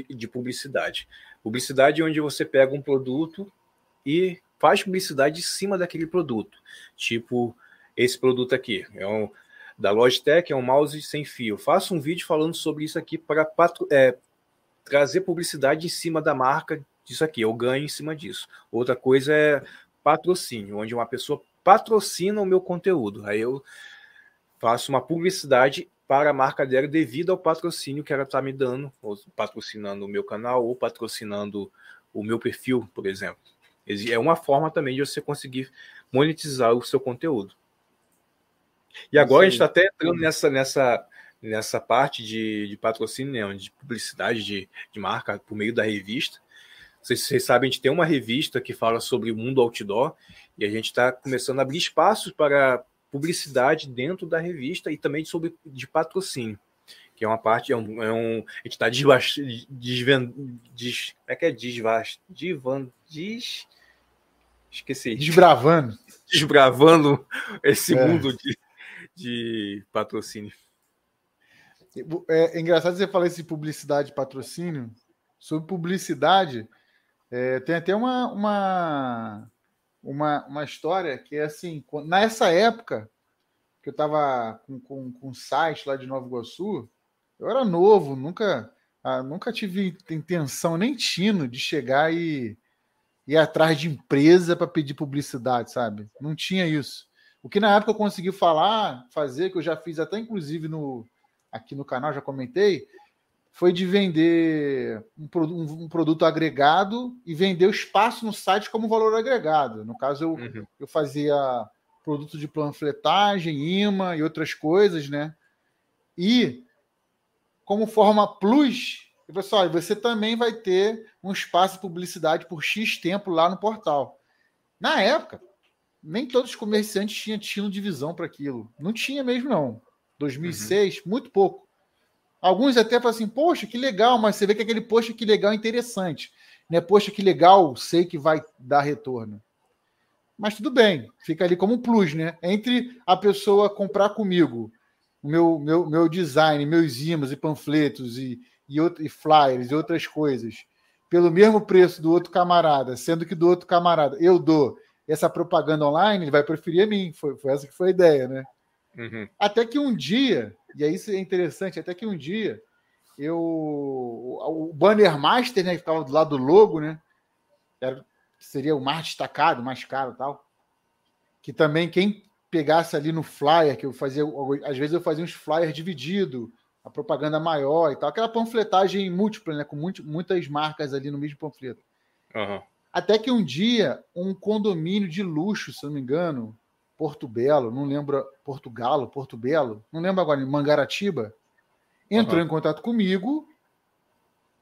de publicidade. Publicidade é onde você pega um produto e faz publicidade em cima daquele produto. Tipo, esse produto aqui. É um, da Logitech, é um mouse sem fio. Faço um vídeo falando sobre isso aqui para é, trazer publicidade em cima da marca disso aqui. Eu ganho em cima disso. Outra coisa é patrocínio, onde uma pessoa patrocina o meu conteúdo. Aí eu faço uma publicidade para a marca dela devido ao patrocínio que ela está me dando, ou patrocinando o meu canal, ou patrocinando o meu perfil, por exemplo. É uma forma também de você conseguir monetizar o seu conteúdo. E agora Sim. a gente está até entrando nessa, nessa, nessa parte de, de patrocínio, né, de publicidade de, de marca por meio da revista. Vocês, vocês sabem, a gente tem uma revista que fala sobre o mundo outdoor e a gente está começando a abrir espaços para publicidade dentro da revista e também sobre de patrocínio, que é uma parte, é um, é um a gente está desvendo, des, como é que é desvast, divan, des, esqueci. Desbravando. Desbravando esse é. mundo de, de patrocínio. É, é engraçado você falar esse publicidade e patrocínio. Sobre publicidade, é, tem até uma, uma, uma, uma história que é assim: nessa época que eu estava com, com, com um site lá de Nova Iguaçu, eu era novo, nunca, ah, nunca tive intenção, nem tino, de chegar e ir atrás de empresa para pedir publicidade, sabe? Não tinha isso. O que na época eu consegui falar, fazer, que eu já fiz até inclusive no, aqui no canal, já comentei, foi de vender um, um, um, produto agregado e vender o espaço no site como valor agregado. No caso, eu, uhum. eu fazia produto de panfletagem, imã e outras coisas, né? E como forma plus, pessoal, você também vai ter um espaço de publicidade por X tempo lá no portal. Na época, nem todos os comerciantes tinham, tinham divisão para aquilo. Não tinha mesmo, não. 2006, uhum. muito pouco. Alguns até falam assim, poxa, que legal, mas você vê que aquele poxa, que legal, interessante. Né? Poxa, que legal, sei que vai dar retorno. Mas tudo bem, fica ali como um plus, né? Entre a pessoa comprar comigo meu, meu, meu design, meus imãs e panfletos e, e, outro, e flyers e outras coisas, pelo mesmo preço do outro camarada, sendo que do outro camarada eu dou essa propaganda online, ele vai preferir a mim. Foi, foi essa que foi a ideia, né? Uhum. Até que um dia, e aí isso é interessante, até que um dia eu o banner master, né, que ficava do lado do logo, né, era, seria o mais destacado, mais caro, tal, que também quem pegasse ali no flyer que eu fazia, às vezes eu fazia uns flyers dividido, a propaganda maior e tal, aquela panfletagem múltipla, né, com muito, muitas marcas ali no mesmo panfleto. Uhum. Até que um dia um condomínio de luxo, se não me engano, Porto Belo, não lembro, Portugalo, Porto Belo, não lembro agora, em Mangaratiba, entrou uhum. em contato comigo,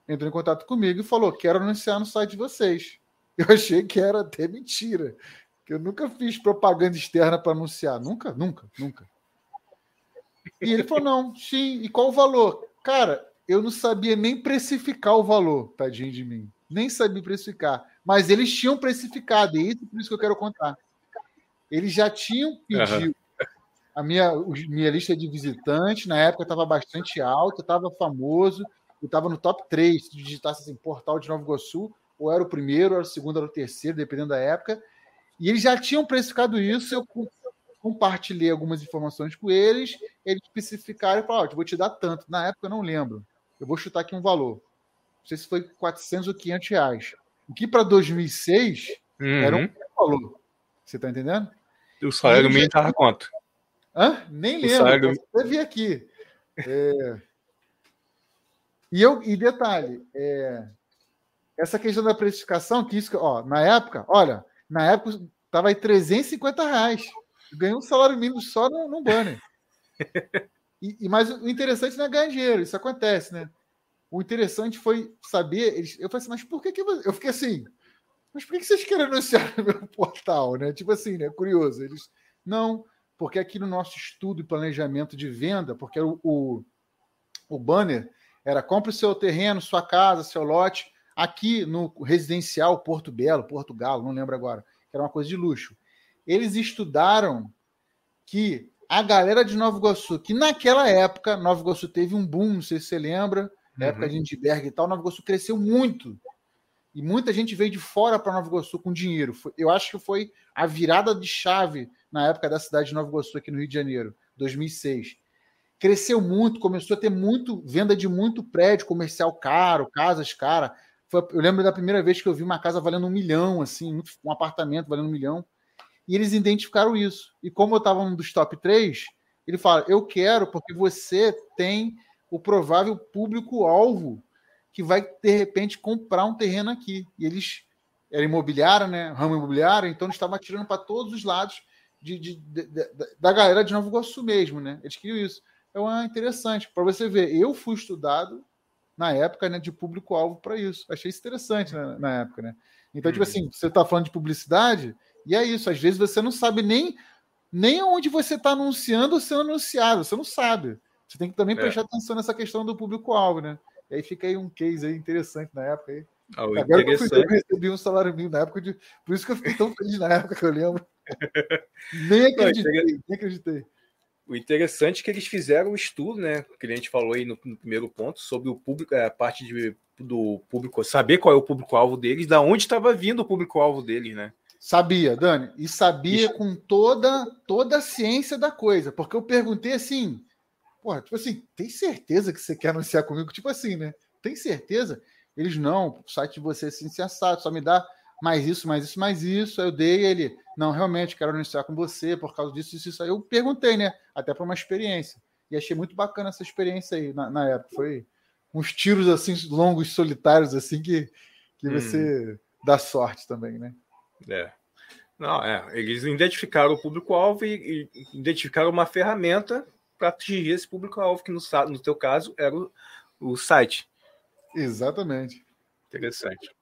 entrou em contato comigo e falou: quero anunciar no site de vocês. Eu achei que era até mentira, que eu nunca fiz propaganda externa para anunciar, nunca, nunca, nunca. E ele falou: não, sim, e qual o valor? Cara, eu não sabia nem precificar o valor, tadinho de mim, nem sabia precificar, mas eles tinham precificado, e é isso por isso que eu quero contar. Eles já tinham pedido. Uhum. A minha, minha lista de visitantes, na época, estava bastante alta, estava famoso, eu estava no top 3. Se digitasse assim, portal de Nova Iguaçu, ou era o primeiro, ou era o segundo, ou era o terceiro, dependendo da época. E eles já tinham precificado isso, eu compartilhei algumas informações com eles, eles especificaram e falaram: oh, vou te dar tanto. Na época eu não lembro. Eu vou chutar aqui um valor. Não sei se foi 400 ou 500 reais. O que para 2006 uhum. era um valor. Você está entendendo? O salário mínimo estava quanto? Hã? Nem lembro. Salário... Eu vi aqui. É... E, eu, e detalhe, é... essa questão da precificação, que isso, ó, na época, olha, na época estava aí 350 reais. Ganhei um salário mínimo só no, no banner. E, e, mas o interessante não é ganhar dinheiro, isso acontece, né? O interessante foi saber. Eles, eu falei assim, mas por que, que eu fiquei assim? mas por que vocês querem anunciar no meu <laughs> portal, né? Tipo assim, né? Curioso. Eles, não, porque aqui no nosso estudo e planejamento de venda, porque o, o, o banner era compre o seu terreno, sua casa, seu lote, aqui no residencial Porto Belo, Porto Galo, não lembro agora, que era uma coisa de luxo. Eles estudaram que a galera de Nova Iguaçu, que naquela época, Nova Iguaçu teve um boom, não sei se você lembra, na uhum. época de Lindbergh e tal, Nova Iguaçu cresceu muito e muita gente veio de fora para Nova Iguaçu com dinheiro. Eu acho que foi a virada de chave na época da cidade de Nova Iguaçu, aqui no Rio de Janeiro. 2006. Cresceu muito, começou a ter muito venda de muito prédio comercial caro, casas caras. Eu lembro da primeira vez que eu vi uma casa valendo um milhão, assim, um apartamento valendo um milhão. E eles identificaram isso. E como eu estava um dos top 3, ele fala: Eu quero, porque você tem o provável público-alvo que vai, de repente, comprar um terreno aqui. E eles era imobiliário, né? Ramo imobiliário, então eles estavam atirando para todos os lados de, de, de, da galera de Nova Iguaçu mesmo, né? Eles queriam isso. Então é interessante. Para você ver, eu fui estudado na época né, de público-alvo para isso. Achei isso interessante né, na época, né? Então, tipo uhum. tipo assim, você está falando de publicidade, e é isso. Às vezes você não sabe nem, nem onde você está anunciando ou sendo anunciado. Você não sabe. Você tem que também é. prestar atenção nessa questão do público-alvo, né? E aí fica aí um case aí interessante na época aí. Ah, Agora eu, fui, eu recebi um salário mínimo na época de. Por isso que eu fiquei tão feliz na época que eu lembro. <laughs> nem acreditei, nem acreditei. O interessante é que eles fizeram o estudo, né? Que a gente falou aí no, no primeiro ponto, sobre o público, a parte de, do público, saber qual é o público-alvo deles, da onde estava vindo o público-alvo deles, né? Sabia, Dani, e sabia Isso. com toda toda a ciência da coisa, porque eu perguntei assim, porra, tipo assim, tem certeza que você quer anunciar comigo? Tipo assim, né? Tem certeza? Eles não, o site de você é assim, sensato, só me dá mais isso, mais isso, mais isso. Aí eu dei ele, não, realmente quero anunciar com você por causa disso, isso, isso. Aí eu perguntei, né? Até para uma experiência. E achei muito bacana essa experiência aí na, na, época. Foi uns tiros assim, longos, solitários, assim, que, que hum. você dá sorte também, né? É. Não, é. Eles identificaram o público-alvo e, e, identificaram uma ferramenta para atingir esse público-alvo, que no, no teu caso era o, o site. Exatamente. Interessante.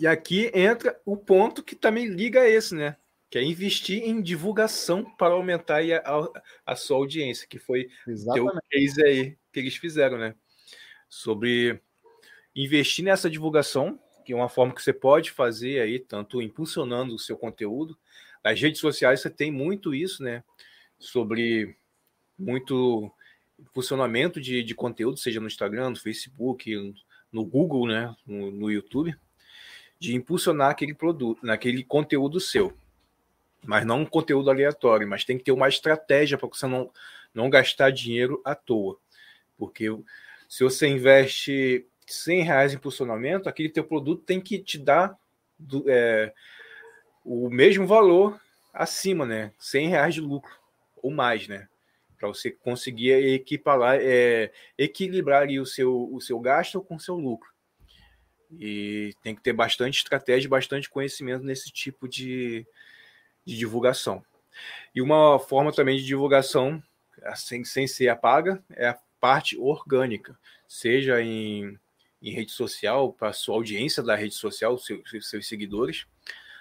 E aqui entra o ponto que também liga a esse, né? Que é investir em divulgação para aumentar a, a sua audiência, que foi o case aí que eles fizeram, né? Sobre investir nessa divulgação, que é uma forma que você pode fazer aí, tanto impulsionando o seu conteúdo. Nas redes sociais você tem muito isso, né? Sobre muito funcionamento de, de conteúdo, seja no Instagram, no Facebook, no Google, né, no, no YouTube, de impulsionar aquele produto, naquele conteúdo seu. Mas não um conteúdo aleatório, mas tem que ter uma estratégia para você não, não gastar dinheiro à toa. Porque se você investe 100 reais em impulsionamento, aquele teu produto tem que te dar do, é, o mesmo valor acima, né? 100 reais de lucro ou mais, né? para você conseguir é, equilibrar o, seu, o seu gasto com o seu lucro. E tem que ter bastante estratégia, bastante conhecimento nesse tipo de, de divulgação. E uma forma também de divulgação, sem, sem ser a paga, é a parte orgânica, seja em, em rede social, para sua audiência da rede social, seus, seus seguidores,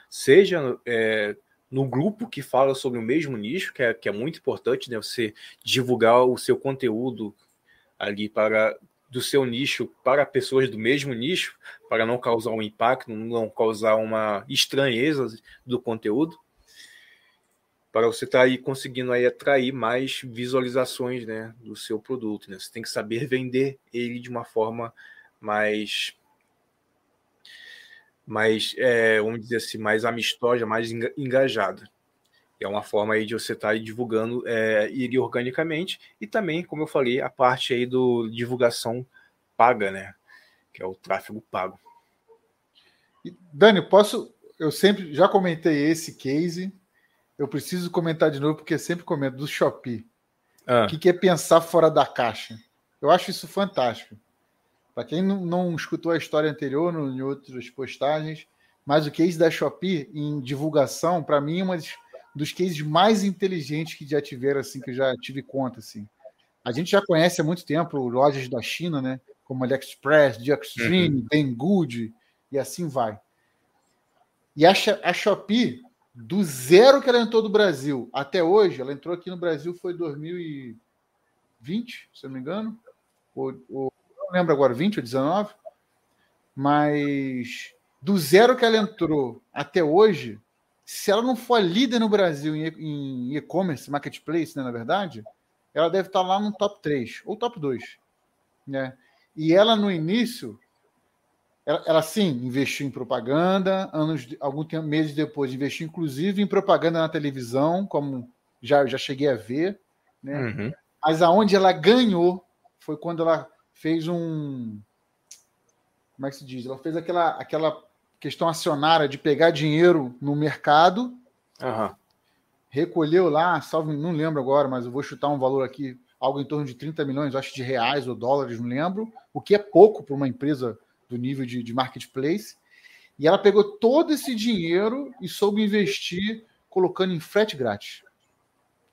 seja é, no grupo que fala sobre o mesmo nicho, que é, que é muito importante, né? Você divulgar o seu conteúdo ali para do seu nicho para pessoas do mesmo nicho, para não causar um impacto, não causar uma estranheza do conteúdo, para você estar tá aí conseguindo aí atrair mais visualizações, né, do seu produto, né? Você tem que saber vender ele de uma forma mais mais, é, vamos dizer assim, mais amistosa, mais engajada. É uma forma aí de você estar tá divulgando é, ele organicamente e também, como eu falei, a parte aí do divulgação paga, né? Que é o tráfego pago. Dani, posso? Eu sempre já comentei esse case. Eu preciso comentar de novo porque sempre comento do Shopee. Ah. O que, é pensar fora da caixa? Eu acho isso fantástico. Para quem não, não, escutou a história anterior no, em outras postagens, mas o case da Shopee em divulgação, para mim, é um dos cases mais inteligentes que já tiveram, assim, que eu já tive conta, assim. A gente já conhece há muito tempo lojas da China, né? Como AliExpress, The Extreme, uhum. Banggood e assim vai. E a, a Shopee, do zero que ela entrou do Brasil até hoje, ela entrou aqui no Brasil foi 2020, se eu não me engano, ou, ou lembro agora, 20 ou 19, mas do zero que ela entrou até hoje, se ela não for líder no Brasil em e-commerce, marketplace, né, na verdade, ela deve estar lá no top 3 ou top 2. Né? E ela, no início, ela, ela sim investiu em propaganda, anos, alguns meses depois investiu inclusive em propaganda na televisão, como já, já cheguei a ver, né? Uhum. Mas aonde ela ganhou foi quando ela fez um. Como é que se diz? Ela fez aquela, aquela questão acionária de pegar dinheiro no mercado, uhum. recolheu lá, salvo, não lembro agora, mas eu vou chutar um valor aqui, algo em torno de 30 milhões, acho de reais ou dólares, não lembro, o que é pouco para uma empresa do nível de, de marketplace. E ela pegou todo esse dinheiro e soube investir colocando em frete grátis.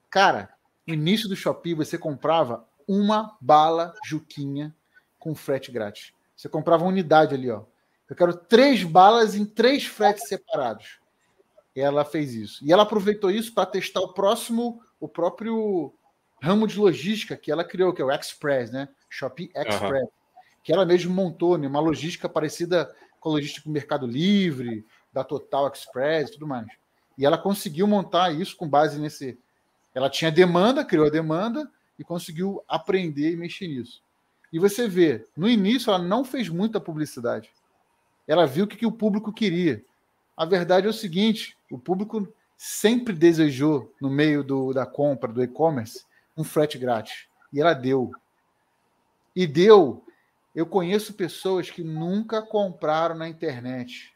Cara, no início do Shopee você comprava uma bala Juquinha com frete grátis. Você comprava uma unidade ali, ó. Eu quero três balas em três fretes separados. Ela fez isso. E ela aproveitou isso para testar o próximo, o próprio ramo de logística que ela criou, que é o Express, né? Shopee Express. Uhum. Que ela mesma montou, né? Uma logística parecida com a logística do Mercado Livre, da Total Express e tudo mais. E ela conseguiu montar isso com base nesse. Ela tinha demanda, criou a demanda e conseguiu aprender e mexer nisso. E você vê, no início ela não fez muita publicidade. Ela viu o que, que o público queria. A verdade é o seguinte: o público sempre desejou, no meio do, da compra, do e-commerce, um frete grátis. E ela deu. E deu. Eu conheço pessoas que nunca compraram na internet.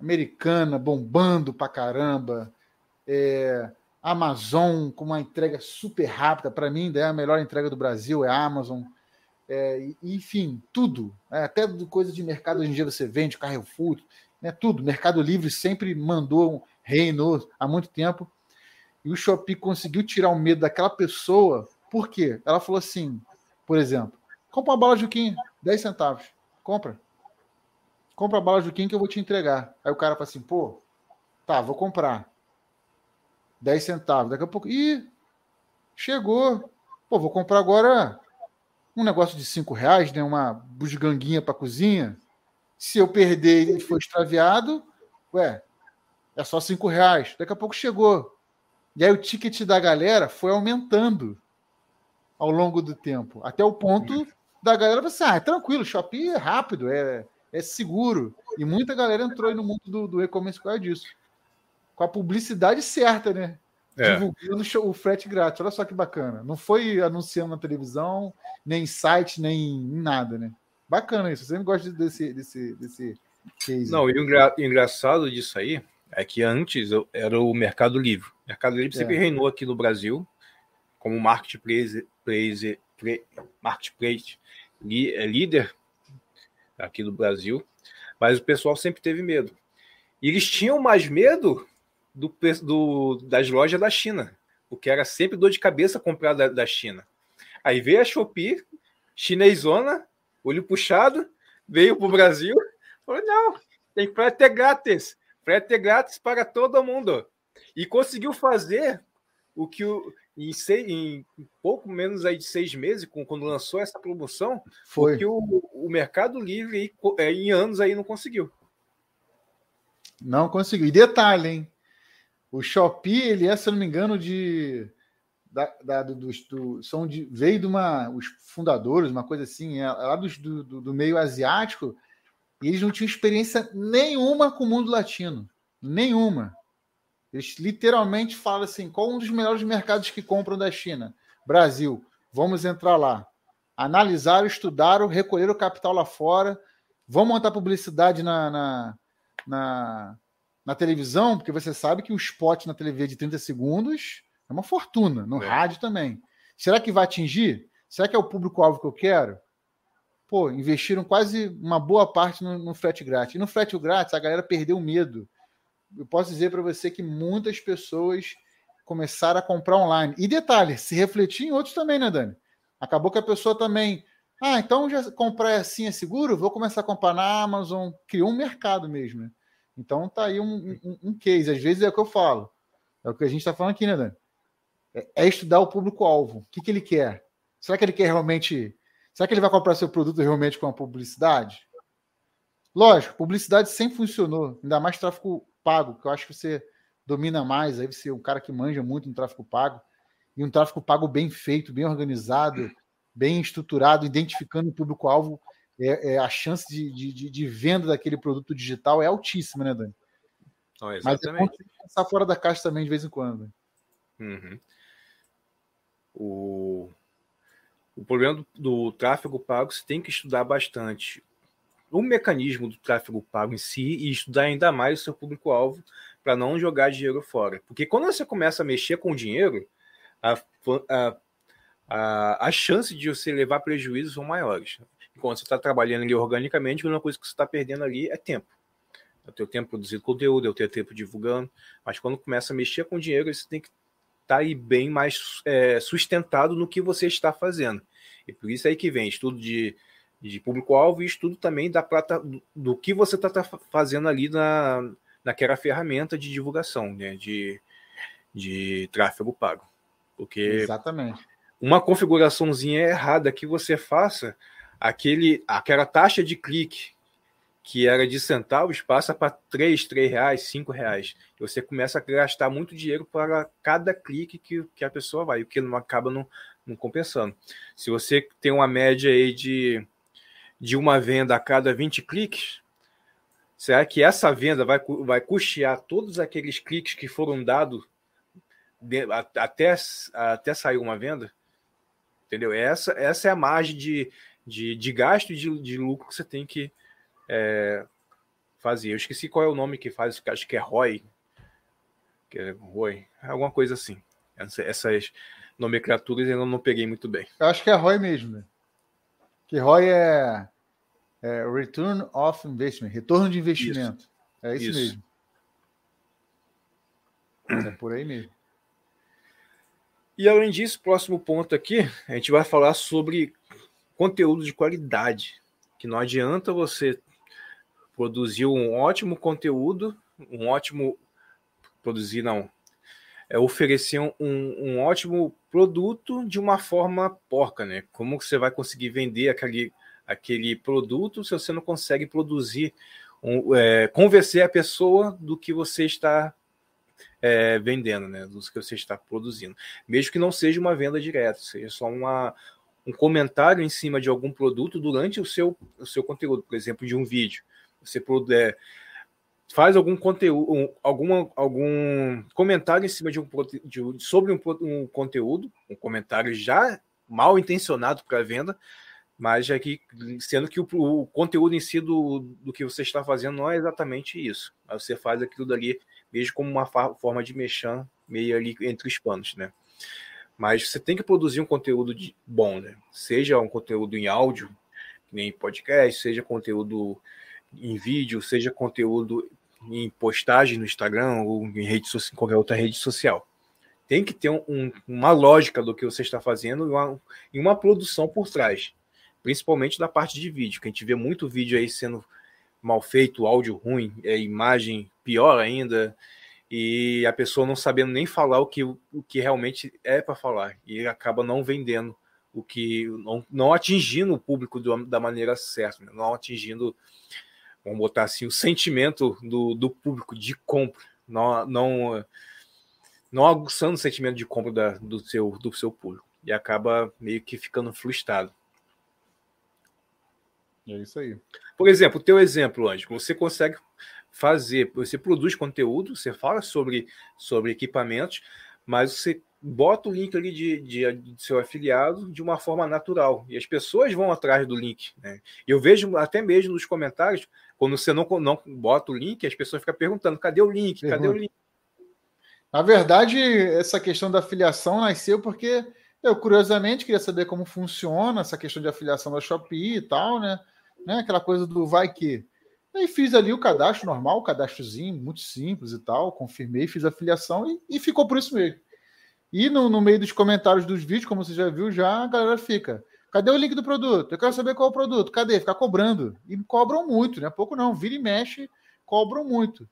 Americana, bombando pra caramba. É, Amazon com uma entrega super rápida. Para mim, é a melhor entrega do Brasil, é a Amazon. É, enfim, tudo. É, até coisa de mercado hoje em dia você vende, Carrefour, né, tudo. Mercado Livre sempre mandou, reinou há muito tempo. E o Shopee conseguiu tirar o medo daquela pessoa. Por quê? Ela falou assim, por exemplo, compra uma bala Juquinha, 10 centavos. Compra. Compra a bala Juquinha que eu vou te entregar. Aí o cara fala assim, pô, tá, vou comprar. 10 centavos. Daqui a pouco, ih, chegou. Pô, vou comprar agora um negócio de cinco reais, né? Uma busganguinha para cozinha. Se eu perder e for extraviado, ué, é só cinco reais. Daqui a pouco chegou. E aí o ticket da galera foi aumentando ao longo do tempo, até o ponto da galera você assim, ah, é tranquilo, Shopee é rápido, é, é seguro. E muita galera entrou no mundo do, do e-commerce por causa disso. Com a publicidade certa, né? É. Divulgando o frete grátis. Olha só que bacana. Não foi anunciando na televisão, nem em site, nem em nada, né? Bacana isso. Você sempre gosta desse, desse, desse case. Não, e o engra engraçado disso aí é que antes era o Mercado Livre. O Mercado Livre sempre é. reinou aqui no Brasil como marketplace, place, pre, marketplace é líder aqui no Brasil, mas o pessoal sempre teve medo. E eles tinham mais medo do, do, das lojas da China, porque era sempre dor de cabeça comprar da, da China. Aí veio a Shopee, chinesona, olho puxado, veio para o Brasil, falou: não, tem frete grátis, frete grátis para todo mundo. E conseguiu fazer o que o, em, seis, em pouco menos aí de seis meses, quando lançou essa promoção, foi o que o, o Mercado Livre é, em anos aí não conseguiu. Não conseguiu. E detalhe, hein? O Shopee, ele é, se eu não me engano, de. Da, da, do, do, são de, veio de uma. Os fundadores, uma coisa assim, é, lá do, do, do meio asiático, e eles não tinham experiência nenhuma com o mundo latino. Nenhuma. Eles literalmente falam assim: qual um dos melhores mercados que compram da China? Brasil. Vamos entrar lá. Analisaram, estudaram, recolheram o capital lá fora. Vamos montar publicidade na, na, na na televisão, porque você sabe que um spot na televisão de 30 segundos é uma fortuna, no é. rádio também. Será que vai atingir? Será que é o público-alvo que eu quero? Pô, investiram quase uma boa parte no, no frete grátis. E no frete grátis, a galera perdeu o medo. Eu posso dizer para você que muitas pessoas começaram a comprar online. E detalhe, se refletir em outros também, né, Dani? Acabou que a pessoa também. Ah, então já comprar assim é seguro? Vou começar a comprar na Amazon. Criou um mercado mesmo, né? Então tá aí um, um, um, case. Às vezes é o que eu falo. É o que a gente está falando aqui, né, Dani? É, é estudar o público-alvo. O que, que ele quer? Será que ele quer realmente. Será que ele vai comprar seu produto realmente com a publicidade? Lógico, publicidade sempre funcionou, ainda mais tráfego pago, que eu acho que você domina mais, aí você é um cara que manja muito no tráfego pago, e um tráfego pago bem feito, bem organizado, bem estruturado, identificando o público-alvo é, é a chance de, de, de, venda daquele produto digital é altíssima, né, Dani? Oh, exatamente. Mas é pensar fora da caixa também de vez em quando. Uhum. O, o problema do, do tráfego pago você tem que estudar bastante o mecanismo do tráfego pago em si e estudar ainda mais o seu público-alvo para não jogar dinheiro fora. Porque quando você começa a mexer com dinheiro, a, a, a, a chance de você levar prejuízos são maiores. Enquanto você está trabalhando ali organicamente, a única coisa que você está perdendo ali é tempo. É o teu tempo produzindo conteúdo, é o teu tempo divulgando. Mas quando começa a mexer com dinheiro, você tem que estar tá aí bem mais é, sustentado no que você está fazendo. E por isso aí que vem estudo de, de público-alvo e estudo também da plata, do, do que você está tá fazendo ali na, naquela ferramenta de divulgação, né? De, de tráfego pago. Porque Exatamente. uma configuraçãozinha errada que você faça, aquele, aquela taxa de clique que era de centavos passa para 3, 3 reais, 5 reais. Você começa a gastar muito dinheiro para cada clique que, que a pessoa vai, o que não acaba não, não compensando. Se você tem uma média aí de, de uma venda a cada 20 cliques, será que essa venda vai, vai custear todos aqueles cliques que foram dados até, até sair uma venda? Entendeu? Essa, essa é a margem de, de, de gasto e de, de lucro que você tem que é, fazer. Eu esqueci qual é o nome que faz, acho que é Roy. Que é Roy, alguma coisa assim. Essas nomenclaturas eu não peguei muito bem. Eu acho que é Roy mesmo, né? Que Roy é, é Return of Investment, retorno de investimento. Isso. É isso, isso, mesmo. É por aí mesmo. E além disso, próximo ponto aqui, a gente vai falar sobre conteúdo de qualidade. Que não adianta você produziu um ótimo conteúdo, um ótimo. Produzir, não. É oferecer um, um ótimo produto de uma forma porca, né? Como você vai conseguir vender aquele, aquele produto se você não consegue produzir, um, é, convencer a pessoa do que você está é, vendendo, né? Do que você está produzindo. Mesmo que não seja uma venda direta, seja só uma, um comentário em cima de algum produto durante o seu, o seu conteúdo, por exemplo, de um vídeo você puder faz algum conteúdo, um, alguma, algum comentário em cima de um de, sobre um, um, conteúdo, um comentário já mal intencionado para venda, mas já que sendo que o, o, conteúdo em si do, do que você está fazendo não é exatamente isso. Mas você faz aquilo dali mesmo como uma forma de mexer meio ali entre os panos, né? Mas você tem que produzir um conteúdo de, bom, né? Seja um conteúdo em áudio, nem podcast, seja conteúdo em vídeo, seja conteúdo em postagem no Instagram ou em, rede qualquer outra rede social. Tem que ter um, uma lógica do que você está fazendo e uma, uma produção por trás, principalmente da parte de vídeo, que a gente vê muito vídeo aí sendo mal feito, áudio ruim, é, imagem pior ainda, e a pessoa não sabendo nem falar o que, o que realmente é para falar, e acaba não vendendo o que, não, não atingindo o público do, da maneira certa, né? não atingindo vamos botar assim, o sentimento do, do público de compra, não, não, não aguçando o sentimento de compra da, do, seu, do seu público. E acaba meio que ficando frustrado. É isso aí. Por exemplo, o teu exemplo, Anjo, você consegue fazer, você produz conteúdo, você fala sobre, sobre equipamentos, mas você bota o link ali de, de, de, seu afiliado de uma forma natural. E as pessoas vão atrás do link. Né? Eu vejo até mesmo nos comentários, quando você não, não bota o link, as pessoas ficam perguntando: cadê o link? Cadê Pergunta. o link? Na verdade, essa questão da afiliação nasceu porque eu, curiosamente, queria saber como funciona essa questão de afiliação da Shopee e tal, né? Né? Aquela coisa do vai que. Aí fiz ali o cadastro normal, o cadastrozinho, muito simples e tal, confirmei, fiz a afiliação e, e ficou por isso mesmo. E no, no meio dos comentários dos vídeos, como você já viu, já a galera fica. Cadê o link do produto? Eu quero saber qual é o produto. Cadê? Ficar cobrando. E cobram muito, né? Pouco não. Vira e mexe, cobram muito.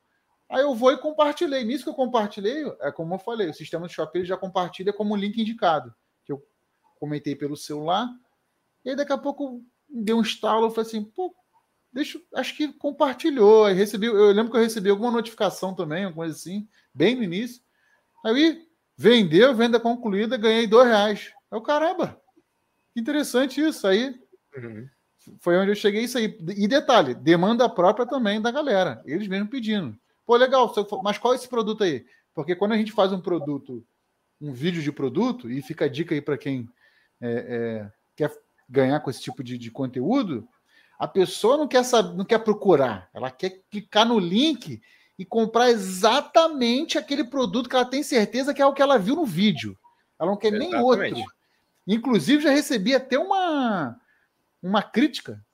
Aí eu vou e compartilhei. Nisso que eu compartilhei, é como eu falei, o sistema de Shopee já compartilha como link indicado. Que eu comentei pelo celular. E aí daqui a pouco deu um estalo, eu falei assim, pô, deixa, acho que compartilhou. Aí recebi, eu lembro que eu recebi alguma notificação também, alguma coisa assim, bem no início. Aí Vendeu, venda concluída, ganhei dois reais. É o caramba. Que interessante isso. Aí uhum. foi onde eu cheguei isso aí. E detalhe, demanda própria também da galera. Eles mesmos pedindo. Pô, legal, mas qual é esse produto aí? Porque quando a gente faz um produto, um vídeo de produto, e fica a dica aí para quem é, é, quer ganhar com esse tipo de, de conteúdo, a pessoa não quer saber, não quer procurar, ela quer clicar no link e comprar exatamente aquele produto que ela tem certeza que é o que ela viu no vídeo. Ela não quer exatamente. nem outro. Inclusive, já recebi até uma, uma crítica,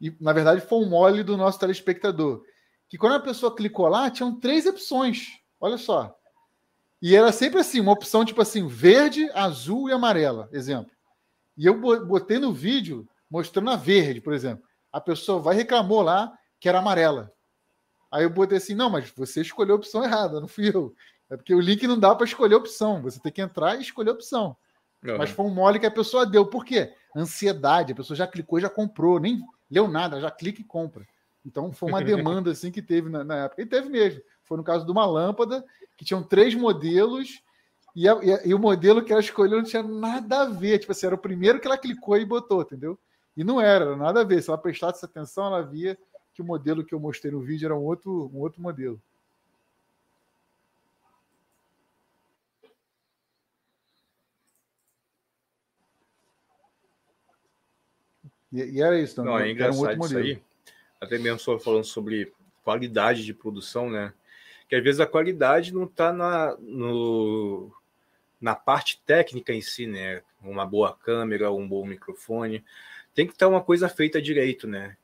e na verdade foi um mole do nosso telespectador, que quando a pessoa clicou lá, tinham três opções. Olha só. E era sempre assim, uma opção tipo assim, verde, azul e amarela, exemplo. E eu botei no vídeo mostrando a verde, por exemplo. A pessoa vai reclamou lá que era amarela. Aí eu botei assim, não, mas você escolheu a opção errada, não fui eu. É porque o link não dá para escolher a opção. Você tem que entrar e escolher a opção. Uhum. Mas foi um mole que a pessoa deu. Por quê? Ansiedade. A pessoa já clicou e já comprou. Nem leu nada, já clica e compra. Então foi uma <laughs> demanda assim que teve na, na, época. E teve mesmo. Foi no caso de uma lâmpada que tinham três modelos e, a, e, a, e, o modelo que ela escolheu não tinha nada a ver. Tipo assim, era o primeiro que ela clicou e botou, entendeu? E não era, era nada a ver. Se ela prestasse atenção, ela via que o modelo que eu mostrei no vídeo era um outro, um outro modelo. E, e era isso, não, é engraçado um isso aí. Até mesmo só falando sobre qualidade de produção, né? Que às vezes a qualidade não está na, no, na parte técnica em si, né? Uma boa câmera, um bom microfone. Tem que estar uma coisa feita direito, né?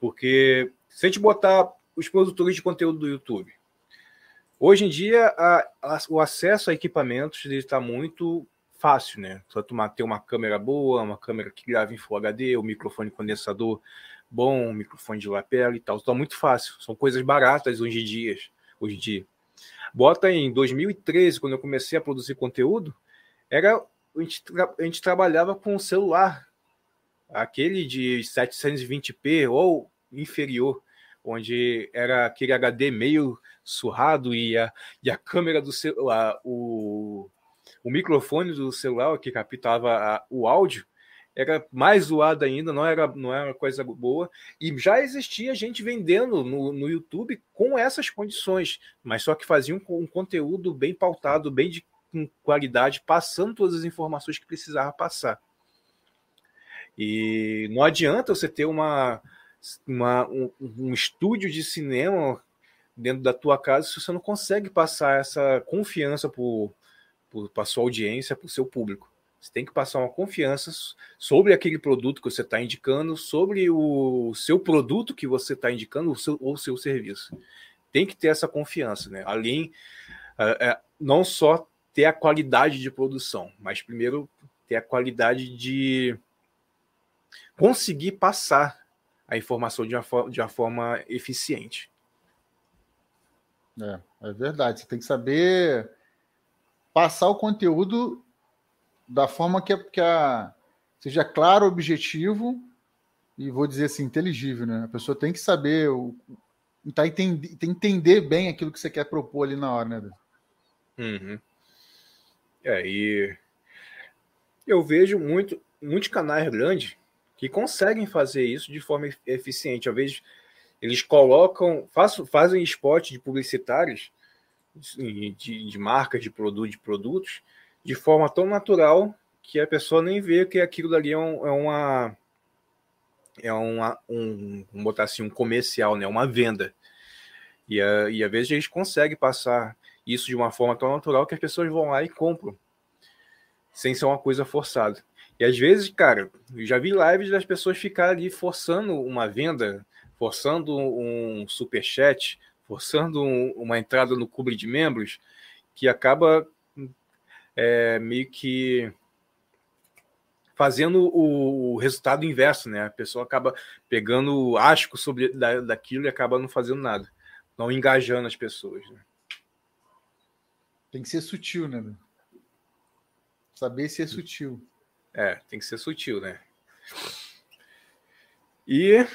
Porque se a gente botar os produtores de conteúdo do YouTube, hoje em dia a, a, o acesso a equipamentos está muito fácil, né? Só tu ter uma câmera boa, uma câmera que grava em Full HD, o um microfone condensador bom, um microfone de lapela e tal. Está muito fácil. São coisas baratas hoje em dia. Hoje em dia. Bota em 2013, quando eu comecei a produzir conteúdo, era a gente, a gente trabalhava com o celular, aquele de 720p ou inferior, onde era aquele HD meio surrado e a, e a câmera do celular, o o microfone do celular que captava o áudio era mais zoado ainda, não era, não era coisa boa. E já existia gente vendendo no, no YouTube com essas condições, mas só que faziam um, um conteúdo bem pautado, bem de com qualidade, passando todas as informações que precisava passar. E não adianta você ter uma, uma um, um estúdio de cinema dentro da tua casa se você não consegue passar essa confiança para sua audiência, para o seu público. Você tem que passar uma confiança sobre aquele produto que você está indicando, sobre o seu produto que você está indicando, o seu, ou seu serviço. Tem que ter essa confiança, né? Além, é, é, não só ter a qualidade de produção, mas primeiro ter a qualidade de conseguir passar a informação de uma, de uma forma eficiente. É, é verdade. Você tem que saber passar o conteúdo da forma que, que a, seja claro, objetivo e vou dizer assim, inteligível, né? A pessoa tem que saber, o, tá entender, tem que entender bem aquilo que você quer propor ali na hora, né? Uhum. É, e eu vejo muito, muitos canais grandes que conseguem fazer isso de forma eficiente. Às vezes eles colocam, faz, fazem spot de publicitários de, de marcas de produto, de produtos, de forma tão natural que a pessoa nem vê que aquilo dali é, um, é uma é uma, um, vamos botar assim, um comercial, né? uma venda. E, a, e às vezes eles conseguem passar isso de uma forma tão natural que as pessoas vão lá e compram, sem ser uma coisa forçada. E às vezes, cara, eu já vi lives das pessoas ficarem ali forçando uma venda, forçando um super chat, forçando um, uma entrada no clube de membros que acaba é, meio que fazendo o, o, resultado inverso, né? A pessoa acaba pegando asco sobre da, daquilo e acaba não fazendo nada, não engajando as pessoas. Né? Tem que ser sutil, né? Saber ser sutil. É, tem que ser sutil, né? E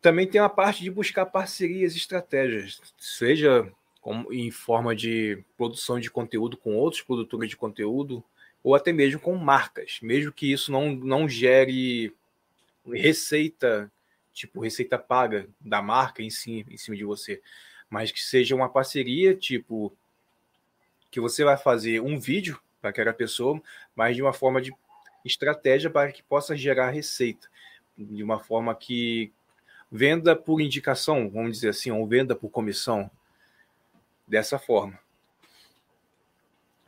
também tem a parte de buscar parcerias e estratégias, seja como, em forma de produção de conteúdo com outros produtores de conteúdo ou até mesmo com marcas, mesmo que isso não, não gere receita, tipo receita paga da marca em, si, em cima de você, mas que seja uma parceria, tipo, que você vai fazer um vídeo para aquela pessoa, mas de uma forma de estratégia para que possa gerar receita, de uma forma que venda por indicação, vamos dizer assim, ou venda por comissão, dessa forma.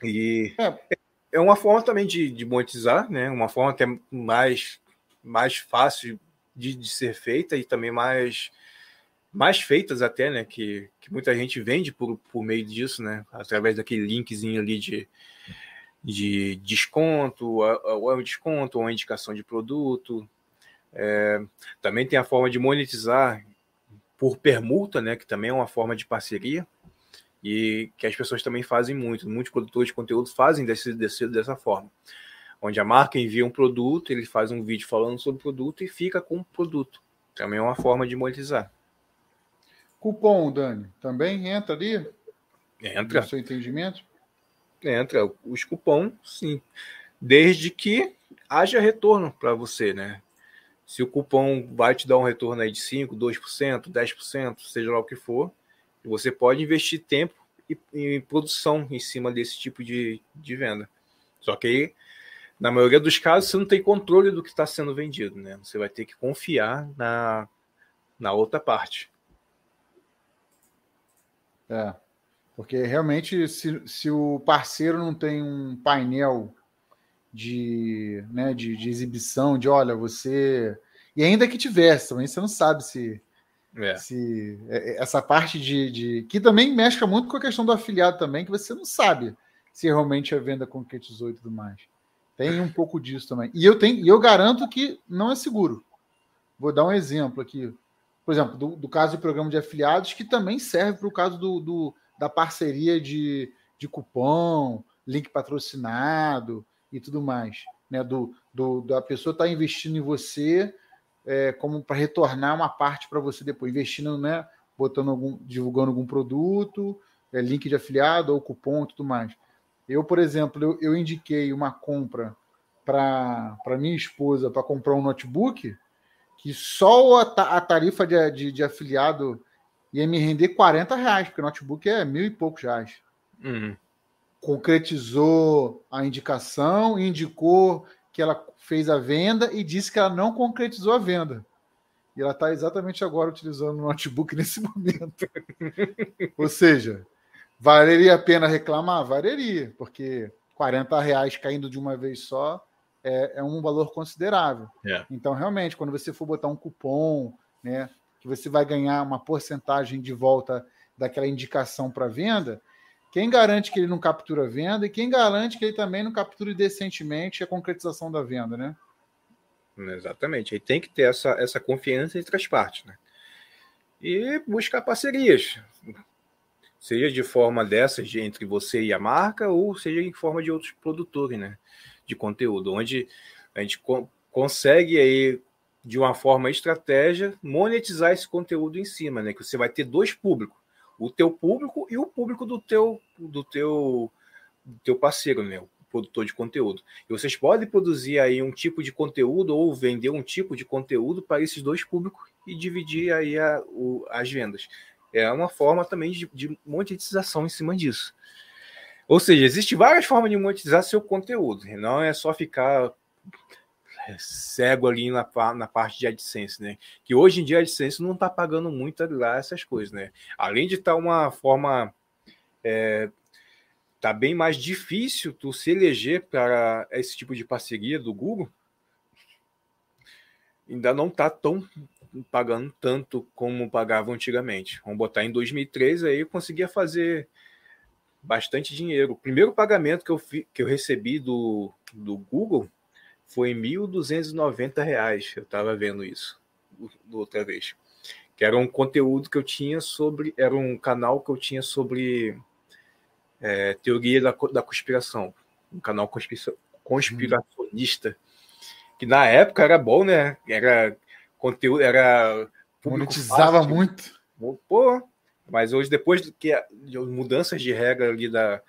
E é, é uma forma também de, de monetizar, né? Uma forma que é mais, mais fácil de, de ser feita e também mais mais feitas até, né? Que, que muita gente vende por, por meio disso, né? Através daquele linkzinho ali de, de desconto, ou é um desconto, ou uma indicação de produto. É, também tem a forma de monetizar por permuta, né? Que também é uma forma de parceria e que as pessoas também fazem muito. Muitos produtores de conteúdo fazem desse, desse, dessa forma. Onde a marca envia um produto, ele faz um vídeo falando sobre o produto e fica com o produto. Também é uma forma de monetizar. Cupom, Dani, também entra ali? Entra. No seu entendimento? Entra. Os cupons, sim. Desde que haja retorno para você, né? Se o cupom vai te dar um retorno aí de 5%, 2%, 10%, seja lá o que for, você pode investir tempo e, e produção em cima desse tipo de, de venda. Só que aí, na maioria dos casos, você não tem controle do que está sendo vendido, né? Você vai ter que confiar na, na outra parte. É, porque realmente, se, se o parceiro não tem um painel de, né, de, de exibição, de olha, você. E ainda que tivesse, também você não sabe se é. Se, é, é, essa parte de, de, Que também mexe muito com a questão do afiliado também, que você não sabe se realmente a venda concretizou e tudo mais. Tem um pouco disso também. E eu tenho, eu garanto que não é seguro. Vou dar um exemplo aqui. Por exemplo, do, do caso do programa de afiliados, que também serve para o caso do, do, da parceria de, de cupom, link patrocinado e tudo mais. Né? Do, do, da pessoa estar tá investindo em você é, como para retornar uma parte para você depois, investindo, né? Botando algum, divulgando algum produto, é, link de afiliado ou cupom e tudo mais. Eu, por exemplo, eu, eu indiquei uma compra para minha esposa para comprar um notebook que só a, a tarifa de, de, de, afiliado ia me render 40 reais, porque notebook é mil e poucos reais. Uhum. Concretizou a indicação, indicou que ela fez a venda e disse que ela não concretizou a venda. E ela está exatamente agora utilizando o notebook <laughs> nesse momento. <laughs> Ou seja, valeria a pena reclamar? Valeria, porque 40 reais caindo de uma vez só é, é um valor considerável. É. Então, realmente, quando você for botar um cupom, né, que você vai ganhar uma porcentagem de volta daquela indicação para venda, quem garante que ele não captura a venda e quem garante que ele também não capture decentemente a concretização da venda, né? Exatamente. Aí tem que ter essa, essa confiança entre as partes, né? E buscar parcerias. Seja de forma dessas de, entre você e a marca, ou seja em forma de outros produtores, né? De conteúdo, onde a gente co consegue aí, de uma forma estratégia, monetizar esse conteúdo em cima, né? Que você vai ter dois públicos o teu público e o público do teu do teu do teu parceiro, né? O produtor de conteúdo. E vocês podem produzir aí um tipo de conteúdo ou vender um tipo de conteúdo para esses dois públicos e dividir aí a, o, as vendas. É uma forma também de, de monetização em cima disso. Ou seja, existe várias formas de monetizar seu conteúdo. Não é só ficar cego ali na, na parte de AdSense, né? Que hoje em dia a AdSense não está pagando muito lá essas coisas, né? Além de estar tá uma forma. É, tá bem mais difícil tu se eleger para esse tipo de parceria do Google. Ainda não tá tão pagando tanto como pagava antigamente. Vamos botar em 2003 aí eu conseguia fazer bastante dinheiro. O primeiro pagamento que eu, fi, que eu recebi do, do Google foi R$ 1.290. Eu estava vendo isso outra vez. Que era um conteúdo que eu tinha sobre. Era um canal que eu tinha sobre é, teoria da, da conspiração. Um canal conspiracionista. Que na época era bom, né? Era conteúdo, era. Monetizava fácil. muito. Pô, mas hoje, depois que de mudanças de regra ali da,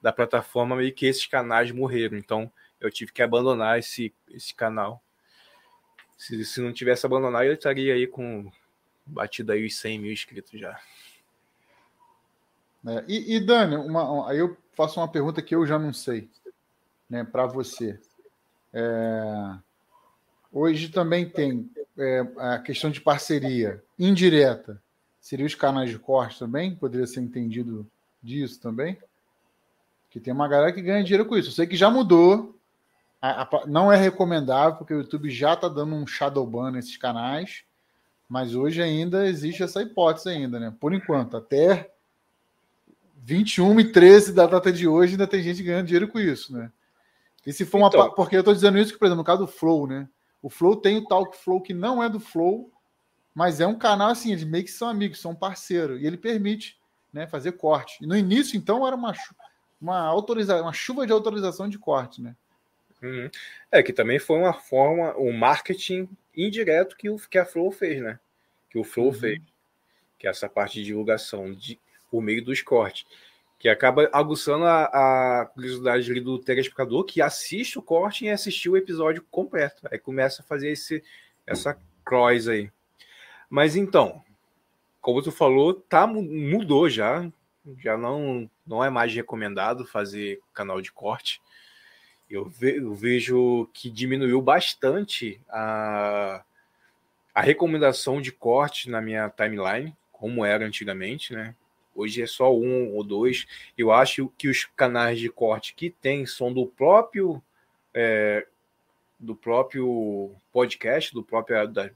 da plataforma, meio que esses canais morreram. Então, eu tive que abandonar esse, esse canal. Se, se não tivesse abandonado, eu estaria aí com batido aí os 100 mil inscritos já. É, e, e, Dani, uma, aí eu faço uma pergunta que eu já não sei, né, para você. É, hoje também tem é, a questão de parceria indireta. Seria os canais de corte também? Poderia ser entendido disso também? Que tem uma galera que ganha dinheiro com isso. Eu sei que já mudou. A, a, não é recomendável, porque o YouTube já está dando um shadow ban nesses canais. Mas hoje ainda existe essa hipótese ainda, né? Por enquanto, até 21 e 13 da data de hoje ainda tem gente ganhando dinheiro com isso, né? E se for então, uma. Porque eu estou dizendo isso que, por exemplo, no caso do Flow, né? O Flow tem o Talk Flow que não é do Flow, mas é um canal assim, eles meio que são amigos, são parceiro, e ele permite né, fazer corte. E no início, então, era uma, uma, autoriza uma chuva de autorização de corte, né? Uhum. É que também foi uma forma, um marketing indireto que, o, que a Flow fez, né? Que o Flow uhum. fez. Que é essa parte de divulgação de, por meio dos cortes. Que acaba aguçando a, a curiosidade do telespectador que assiste o corte e assistiu o episódio completo. Aí começa a fazer esse, essa cross aí. Mas então, como tu falou, tá, mudou já. Já não, não é mais recomendado fazer canal de corte. Eu, ve, eu vejo que diminuiu bastante a, a recomendação de corte na minha timeline, como era antigamente, né? Hoje é só um ou dois. Eu acho que os canais de corte que tem são do próprio é, do próprio podcast, do próprio da,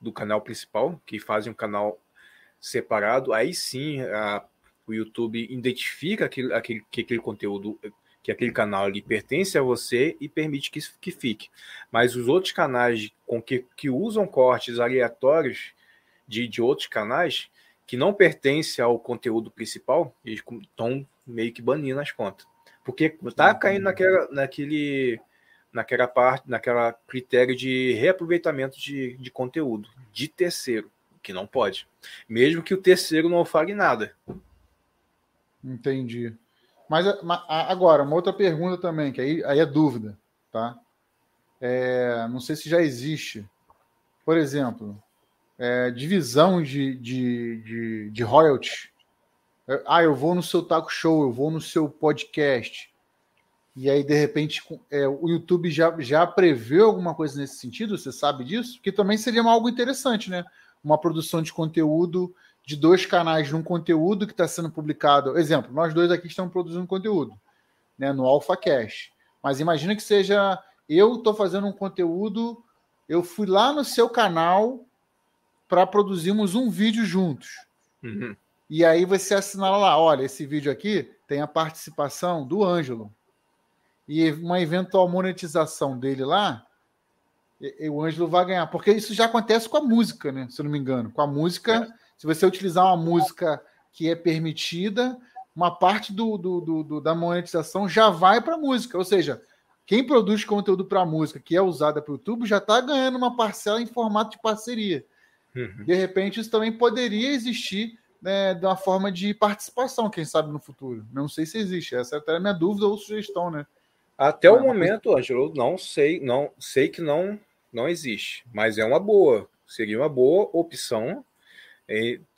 do canal principal, que fazem um canal separado. Aí sim a, o YouTube identifica aquele, aquele, que aquele conteúdo, que aquele canal ali pertence a você e permite que, que fique. Mas os outros canais com que, que usam cortes aleatórios de, de outros canais que não pertence ao conteúdo principal, eles estão meio que banindo as contas. Porque tá caindo naquela, naquele, naquela parte, naquela critério de reaproveitamento de, de conteúdo de terceiro, que não pode. Mesmo que o terceiro não fale nada. Entendi. Mas agora, uma outra pergunta também, que aí, aí é dúvida, tá? É, não sei se já existe. Por exemplo, é, divisão de, de, de, de royalty. É, ah, eu vou no seu taco show, eu vou no seu podcast. E aí, de repente, é, o YouTube já, já prevê alguma coisa nesse sentido? Você sabe disso? Que também seria algo interessante, né? Uma produção de conteúdo de dois canais num conteúdo que está sendo publicado. Exemplo, nós dois aqui estamos produzindo conteúdo né, no AlphaCast. Mas imagina que seja eu estou fazendo um conteúdo, eu fui lá no seu canal para produzirmos um vídeo juntos. Uhum. E aí você assinala lá, olha, esse vídeo aqui tem a participação do Ângelo. E uma eventual monetização dele lá, o Ângelo vai ganhar. Porque isso já acontece com a música, né? Se eu não me engano. Com a música, é. Se você utilizar uma música que é permitida, uma parte do, do, do, do da monetização já vai para a música. Ou seja, quem produz conteúdo para música que é usada para o YouTube já está ganhando uma parcela em formato de parceria. Uhum. De repente, isso também poderia existir né, de uma forma de participação, quem sabe no futuro. Não sei se existe. Essa é até a minha dúvida ou sugestão, né? Até o momento, Ângelo, não sei, não sei que não não existe, mas é uma boa, seria uma boa opção é,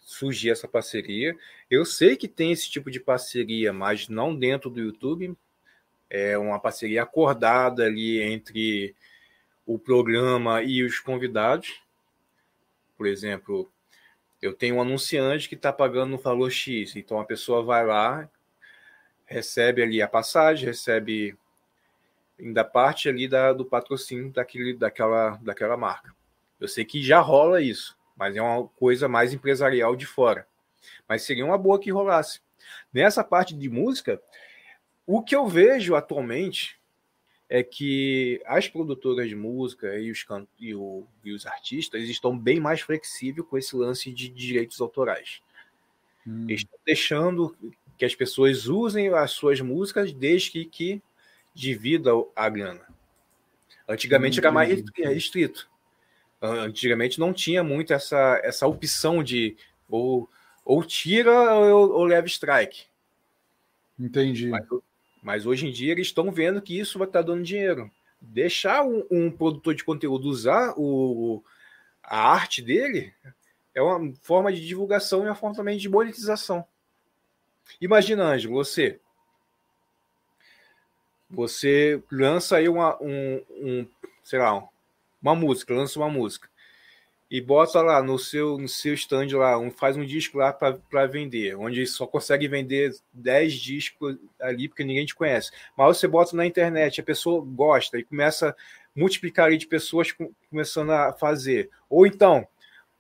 surgir essa parceria. Eu sei que tem esse tipo de parceria, mas não dentro do YouTube. É uma parceria acordada ali entre o programa e os convidados. Por exemplo, eu tenho um anunciante que está pagando no valor X, então a pessoa vai lá, recebe ali a passagem, recebe ainda parte ali da, do patrocínio daquele, daquela, daquela marca. Eu sei que já rola isso, mas é uma coisa mais empresarial de fora. Mas seria uma boa que rolasse. Nessa parte de música, o que eu vejo atualmente é que as produtoras de música e os, can... e, o... e os artistas estão bem mais flexíveis com esse lance de direitos autorais. Hum. Estão deixando que as pessoas usem as suas músicas desde que, que divida a grana. Antigamente hum. era mais restrito. Antigamente não tinha muito essa, essa opção de ou, ou tira ou, ou leva strike. Entendi. Mas, Mas hoje em dia eles estão vendo que isso vai estar tá dando dinheiro. Deixar um, um, produtor de conteúdo usar o, a arte dele é uma forma de divulgação e uma forma também de monetização. Imagina, Ângelo, você. Você lança aí uma, um, um, sei lá, uma música, lança uma música e bota lá no seu no seu stand lá, um, faz um disco lá para vender, onde só consegue vender 10 discos ali porque ninguém te conhece. Mas você bota na internet, a pessoa gosta e começa a multiplicar aí de pessoas começando a fazer. Ou então,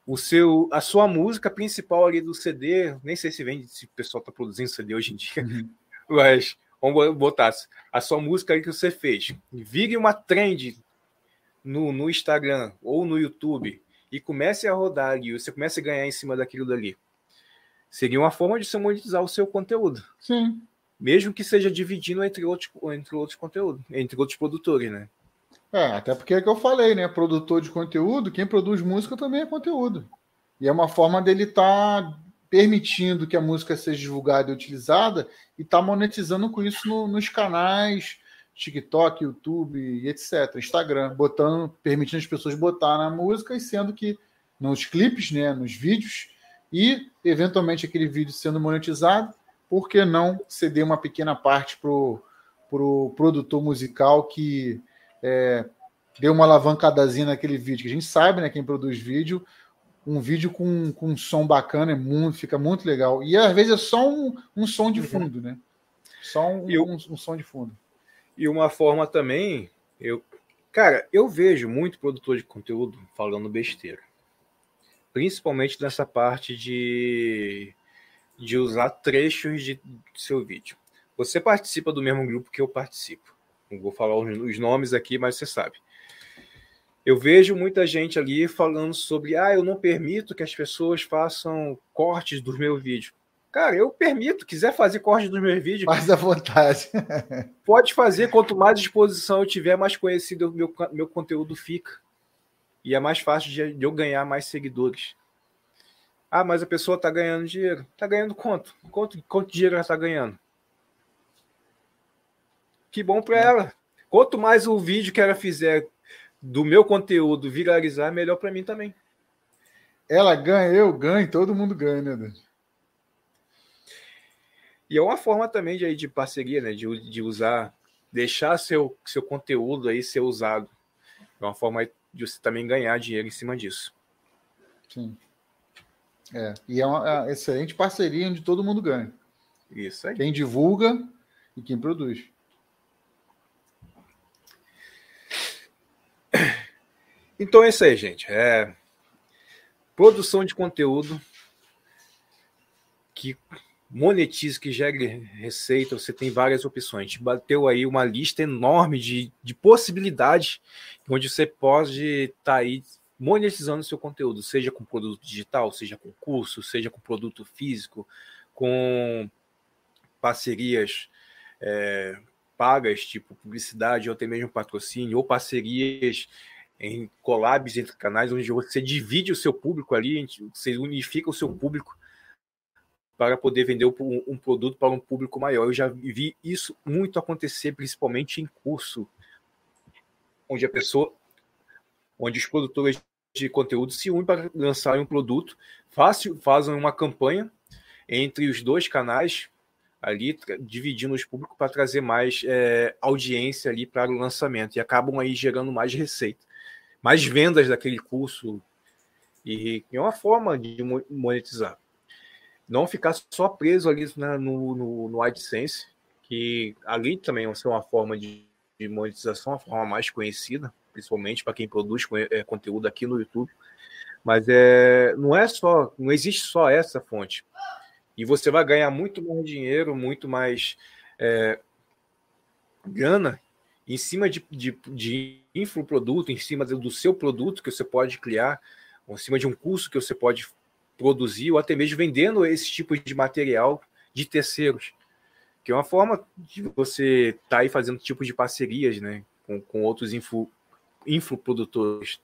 o seu a sua música principal ali do CD, nem sei se vende se o pessoal está produzindo CD hoje em dia, uhum. <laughs> mas vamos botar a sua música aí que você fez, vire uma trend no, no Instagram ou no YouTube e comece a rodar e você comece a ganhar em cima daquilo dali. Seria uma forma de você monetizar o seu conteúdo. Sim. Mesmo que seja dividindo entre outros, entre outros conteúdos, entre outros produtores, né? É, até porque é que eu falei, né? Produtor de conteúdo, quem produz música também é conteúdo. E é uma forma dele estar tá permitindo que a música seja divulgada e utilizada e tá monetizando com isso no, nos canais, TikTok, YouTube e etc. Instagram, botando, permitindo as pessoas botar na música e sendo que nos clipes, né, nos vídeos e eventualmente aquele vídeo sendo monetizado, por que não ceder uma pequena parte para o pro produtor musical que é, deu uma alavancadazinha naquele vídeo, que a gente sabe, né, quem produz vídeo, um vídeo com, com um som bacana é muito, fica muito legal. E às vezes é só um, um som de uhum. fundo, né? Só um, um, um som de fundo. E uma forma também, eu, cara, eu vejo muito produtor de conteúdo falando besteira. Principalmente nessa parte de, de usar trechos de, de seu vídeo. Você participa do mesmo grupo que eu participo. Não vou falar os nomes aqui, mas você sabe. Eu vejo muita gente ali falando sobre, ah, eu não permito que as pessoas façam cortes dos meus vídeos. Cara, eu permito, quiser fazer corte dos meus vídeos. Mais à vontade. <laughs> pode fazer, quanto mais exposição eu tiver, mais conhecido o meu, meu conteúdo fica. E é mais fácil de, de eu ganhar mais seguidores. Ah, mas a pessoa está ganhando dinheiro. Está ganhando quanto? quanto? Quanto dinheiro ela está ganhando? Que bom para ela. Quanto mais o vídeo que ela fizer do meu conteúdo viralizar, melhor para mim também. Ela ganha, eu ganho, todo mundo ganha, né, Dante? E é uma forma também de, de parceria, né? De, de usar, deixar seu, seu conteúdo aí ser usado. É uma forma de você também ganhar dinheiro em cima disso. Sim. É, e é uma, é uma excelente parceria onde todo mundo ganha. Isso aí. Quem divulga e quem produz. Então é isso aí, gente. É produção de conteúdo que monetize, que gere receita, você tem várias opções. Bateu aí uma lista enorme de, de possibilidades onde você pode estar tá aí monetizando seu conteúdo, seja com produto digital, seja com curso, seja com produto físico, com parcerias é, pagas, tipo publicidade ou até mesmo patrocínio, ou parcerias em collabs entre canais, onde você divide o seu público ali, você unifica o seu público para poder vender um produto para um público maior. Eu já vi isso muito acontecer, principalmente em curso, onde a pessoa, onde os produtores de conteúdo se unem para lançar um produto, fácil, fazem uma campanha entre os dois canais ali, dividindo os públicos para trazer mais é, audiência ali para o lançamento. E acabam aí gerando mais receita, mais vendas daquele curso. E é uma forma de monetizar não ficar só preso ali né, no, no, no AdSense, que ali também é uma forma de, de monetização, a forma mais conhecida, principalmente para quem produz é, conteúdo aqui no YouTube. Mas é, não é só, não existe só essa fonte. E você vai ganhar muito mais dinheiro, muito mais é, grana em cima de, de, de infoproduto, em cima do seu produto que você pode criar, em cima de um curso que você pode produzir ou até mesmo vendendo esse tipo de material de terceiros, que é uma forma de você estar tá aí fazendo tipo de parcerias, né, com, com outros info, infoprodutores,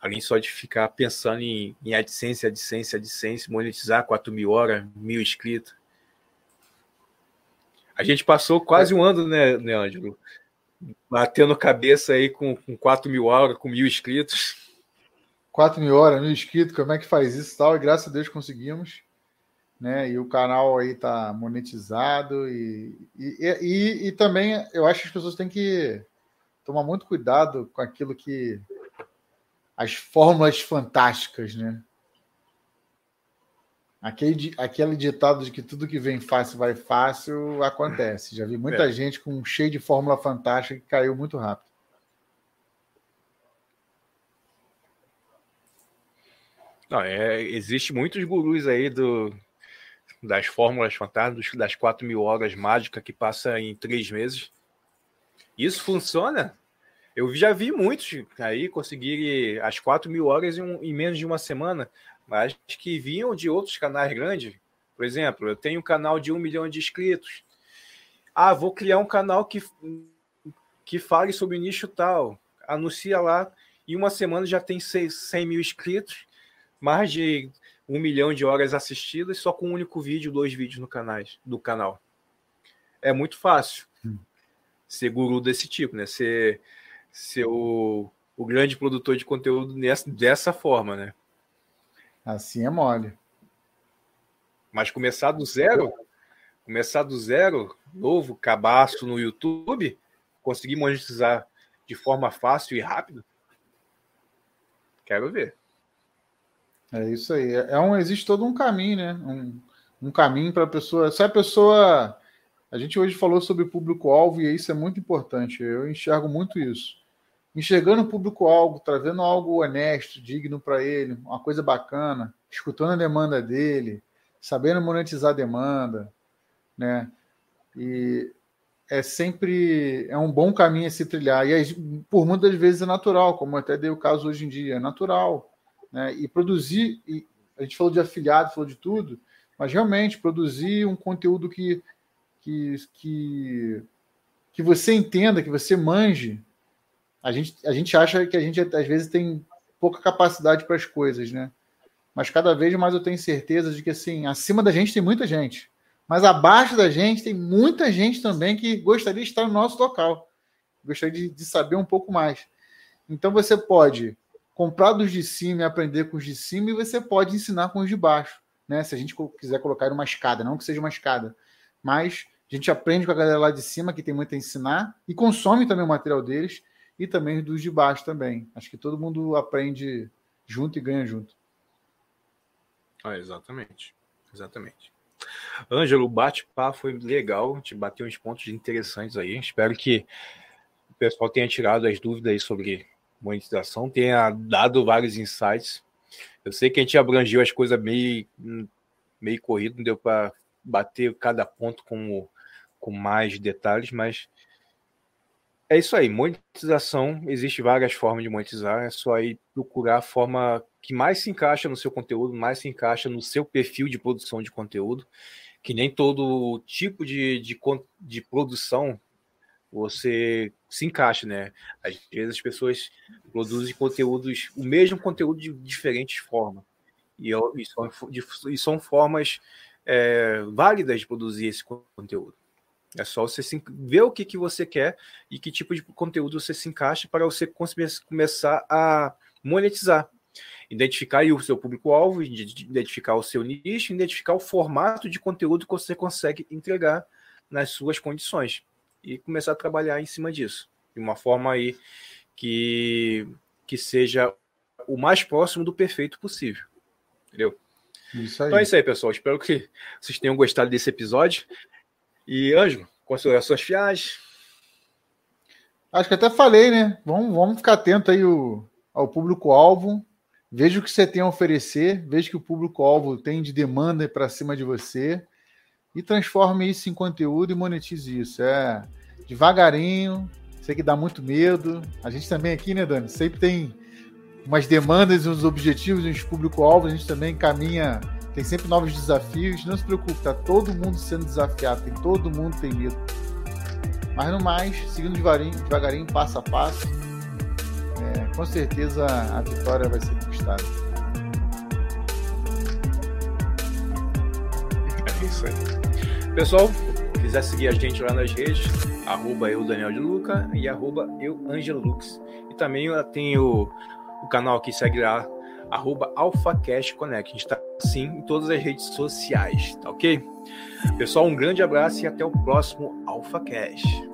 além só de ficar pensando em, em AdSense, AdSense, AdSense, monetizar 4 mil horas, mil inscritos. A gente passou quase um ano, né, né Ângelo? Batendo cabeça aí com, com 4 mil horas, com mil inscritos. 4 mil horas, mil inscritos, como é que faz isso e tal? E graças a Deus conseguimos. Né? E o canal aí tá monetizado. E, e, e, e também eu acho que as pessoas têm que tomar muito cuidado com aquilo que. as fórmulas fantásticas, né? Aquele, aquele ditado de que tudo que vem fácil vai fácil acontece. Já vi muita é. gente com cheio de fórmula fantástica que caiu muito rápido. Não, é, existe muitos gurus aí do, das fórmulas fantásticas, das 4 mil horas mágicas que passa em três meses. Isso funciona? Eu já vi muitos aí conseguirem as 4 mil horas em, um, em menos de uma semana mas que vinham de outros canais grandes. Por exemplo, eu tenho um canal de um milhão de inscritos. Ah, vou criar um canal que, que fale sobre nicho tal. Anuncia lá. Em uma semana já tem 100 mil inscritos, mais de um milhão de horas assistidas, só com um único vídeo, dois vídeos no canais, do canal. É muito fácil hum. ser guru desse tipo, né? Ser, ser o, o grande produtor de conteúdo nessa, dessa forma, né? Assim é mole. Mas começar do zero, começar do zero, novo, cabaço no YouTube, conseguir monetizar de forma fácil e rápido? Quero ver. É isso aí. É um, existe todo um caminho, né? Um, um caminho para a pessoa. Se a pessoa. A gente hoje falou sobre público-alvo e isso é muito importante. Eu enxergo muito isso enxergando o público algo, trazendo algo honesto, digno para ele, uma coisa bacana, escutando a demanda dele, sabendo monetizar a demanda, né? E é sempre é um bom caminho a se trilhar. E por muitas vezes é natural, como até dei o caso hoje em dia, é natural, né? E produzir, e a gente falou de afiliado, falou de tudo, mas realmente produzir um conteúdo que que, que, que você entenda, que você manje, a gente, a gente acha que a gente às vezes tem pouca capacidade para as coisas, né? Mas cada vez mais eu tenho certeza de que assim, acima da gente tem muita gente, mas abaixo da gente tem muita gente também que gostaria de estar no nosso local, gostaria de, de saber um pouco mais. Então você pode comprar dos de cima e aprender com os de cima, e você pode ensinar com os de baixo, né? Se a gente quiser colocar uma escada, não que seja uma escada, mas a gente aprende com a galera lá de cima que tem muito a ensinar e consome também o material deles e também dos de baixo também. Acho que todo mundo aprende junto e ganha junto. Ah, exatamente. Exatamente. Ângelo, o bate-papo foi legal, gente bateu uns pontos interessantes aí. Espero que o pessoal tenha tirado as dúvidas aí sobre monetização, tenha dado vários insights. Eu sei que a gente abrangiu as coisas meio, meio corrido, não deu para bater cada ponto com, com mais detalhes, mas é isso aí, monetização, existe várias formas de monetizar, é só aí procurar a forma que mais se encaixa no seu conteúdo, mais se encaixa no seu perfil de produção de conteúdo, que nem todo tipo de, de, de produção você se encaixa, né? Às vezes as pessoas produzem conteúdos, o mesmo conteúdo de diferentes formas. E, e, são, e são formas é, válidas de produzir esse conteúdo. É só você ver o que, que você quer e que tipo de conteúdo você se encaixa para você começar a monetizar. Identificar o seu público-alvo, identificar o seu nicho, identificar o formato de conteúdo que você consegue entregar nas suas condições e começar a trabalhar em cima disso de uma forma aí que, que seja o mais próximo do perfeito possível. Entendeu? Então é isso aí, pessoal. Espero que vocês tenham gostado desse episódio. E, Anjo, considerações finais? Acho que até falei, né? Vamos, vamos ficar atento aí o, ao público-alvo. Veja o que você tem a oferecer, veja que o público-alvo tem de demanda para cima de você e transforme isso em conteúdo e monetize isso. É devagarinho, sei que dá muito medo. A gente também aqui, né, Dani? Sempre tem umas demandas, uns objetivos, uns público-alvo, a gente também caminha tem sempre novos desafios. Não se preocupe, tá todo mundo sendo desafiado, tem todo mundo tem medo. Mas no mais, seguindo devagarinho, devagarinho passo a passo, é, com certeza a vitória vai ser conquistada. É isso aí. Pessoal, quiser seguir a gente lá nas redes, arroba eu, Daniel de Luca, e arroba eu, Angelo Lux. E também tem o, o canal que segue lá, arroba AlphaCast Connect. A gente está sim em todas as redes sociais, tá ok? Pessoal, um grande abraço e até o próximo AlphaCast.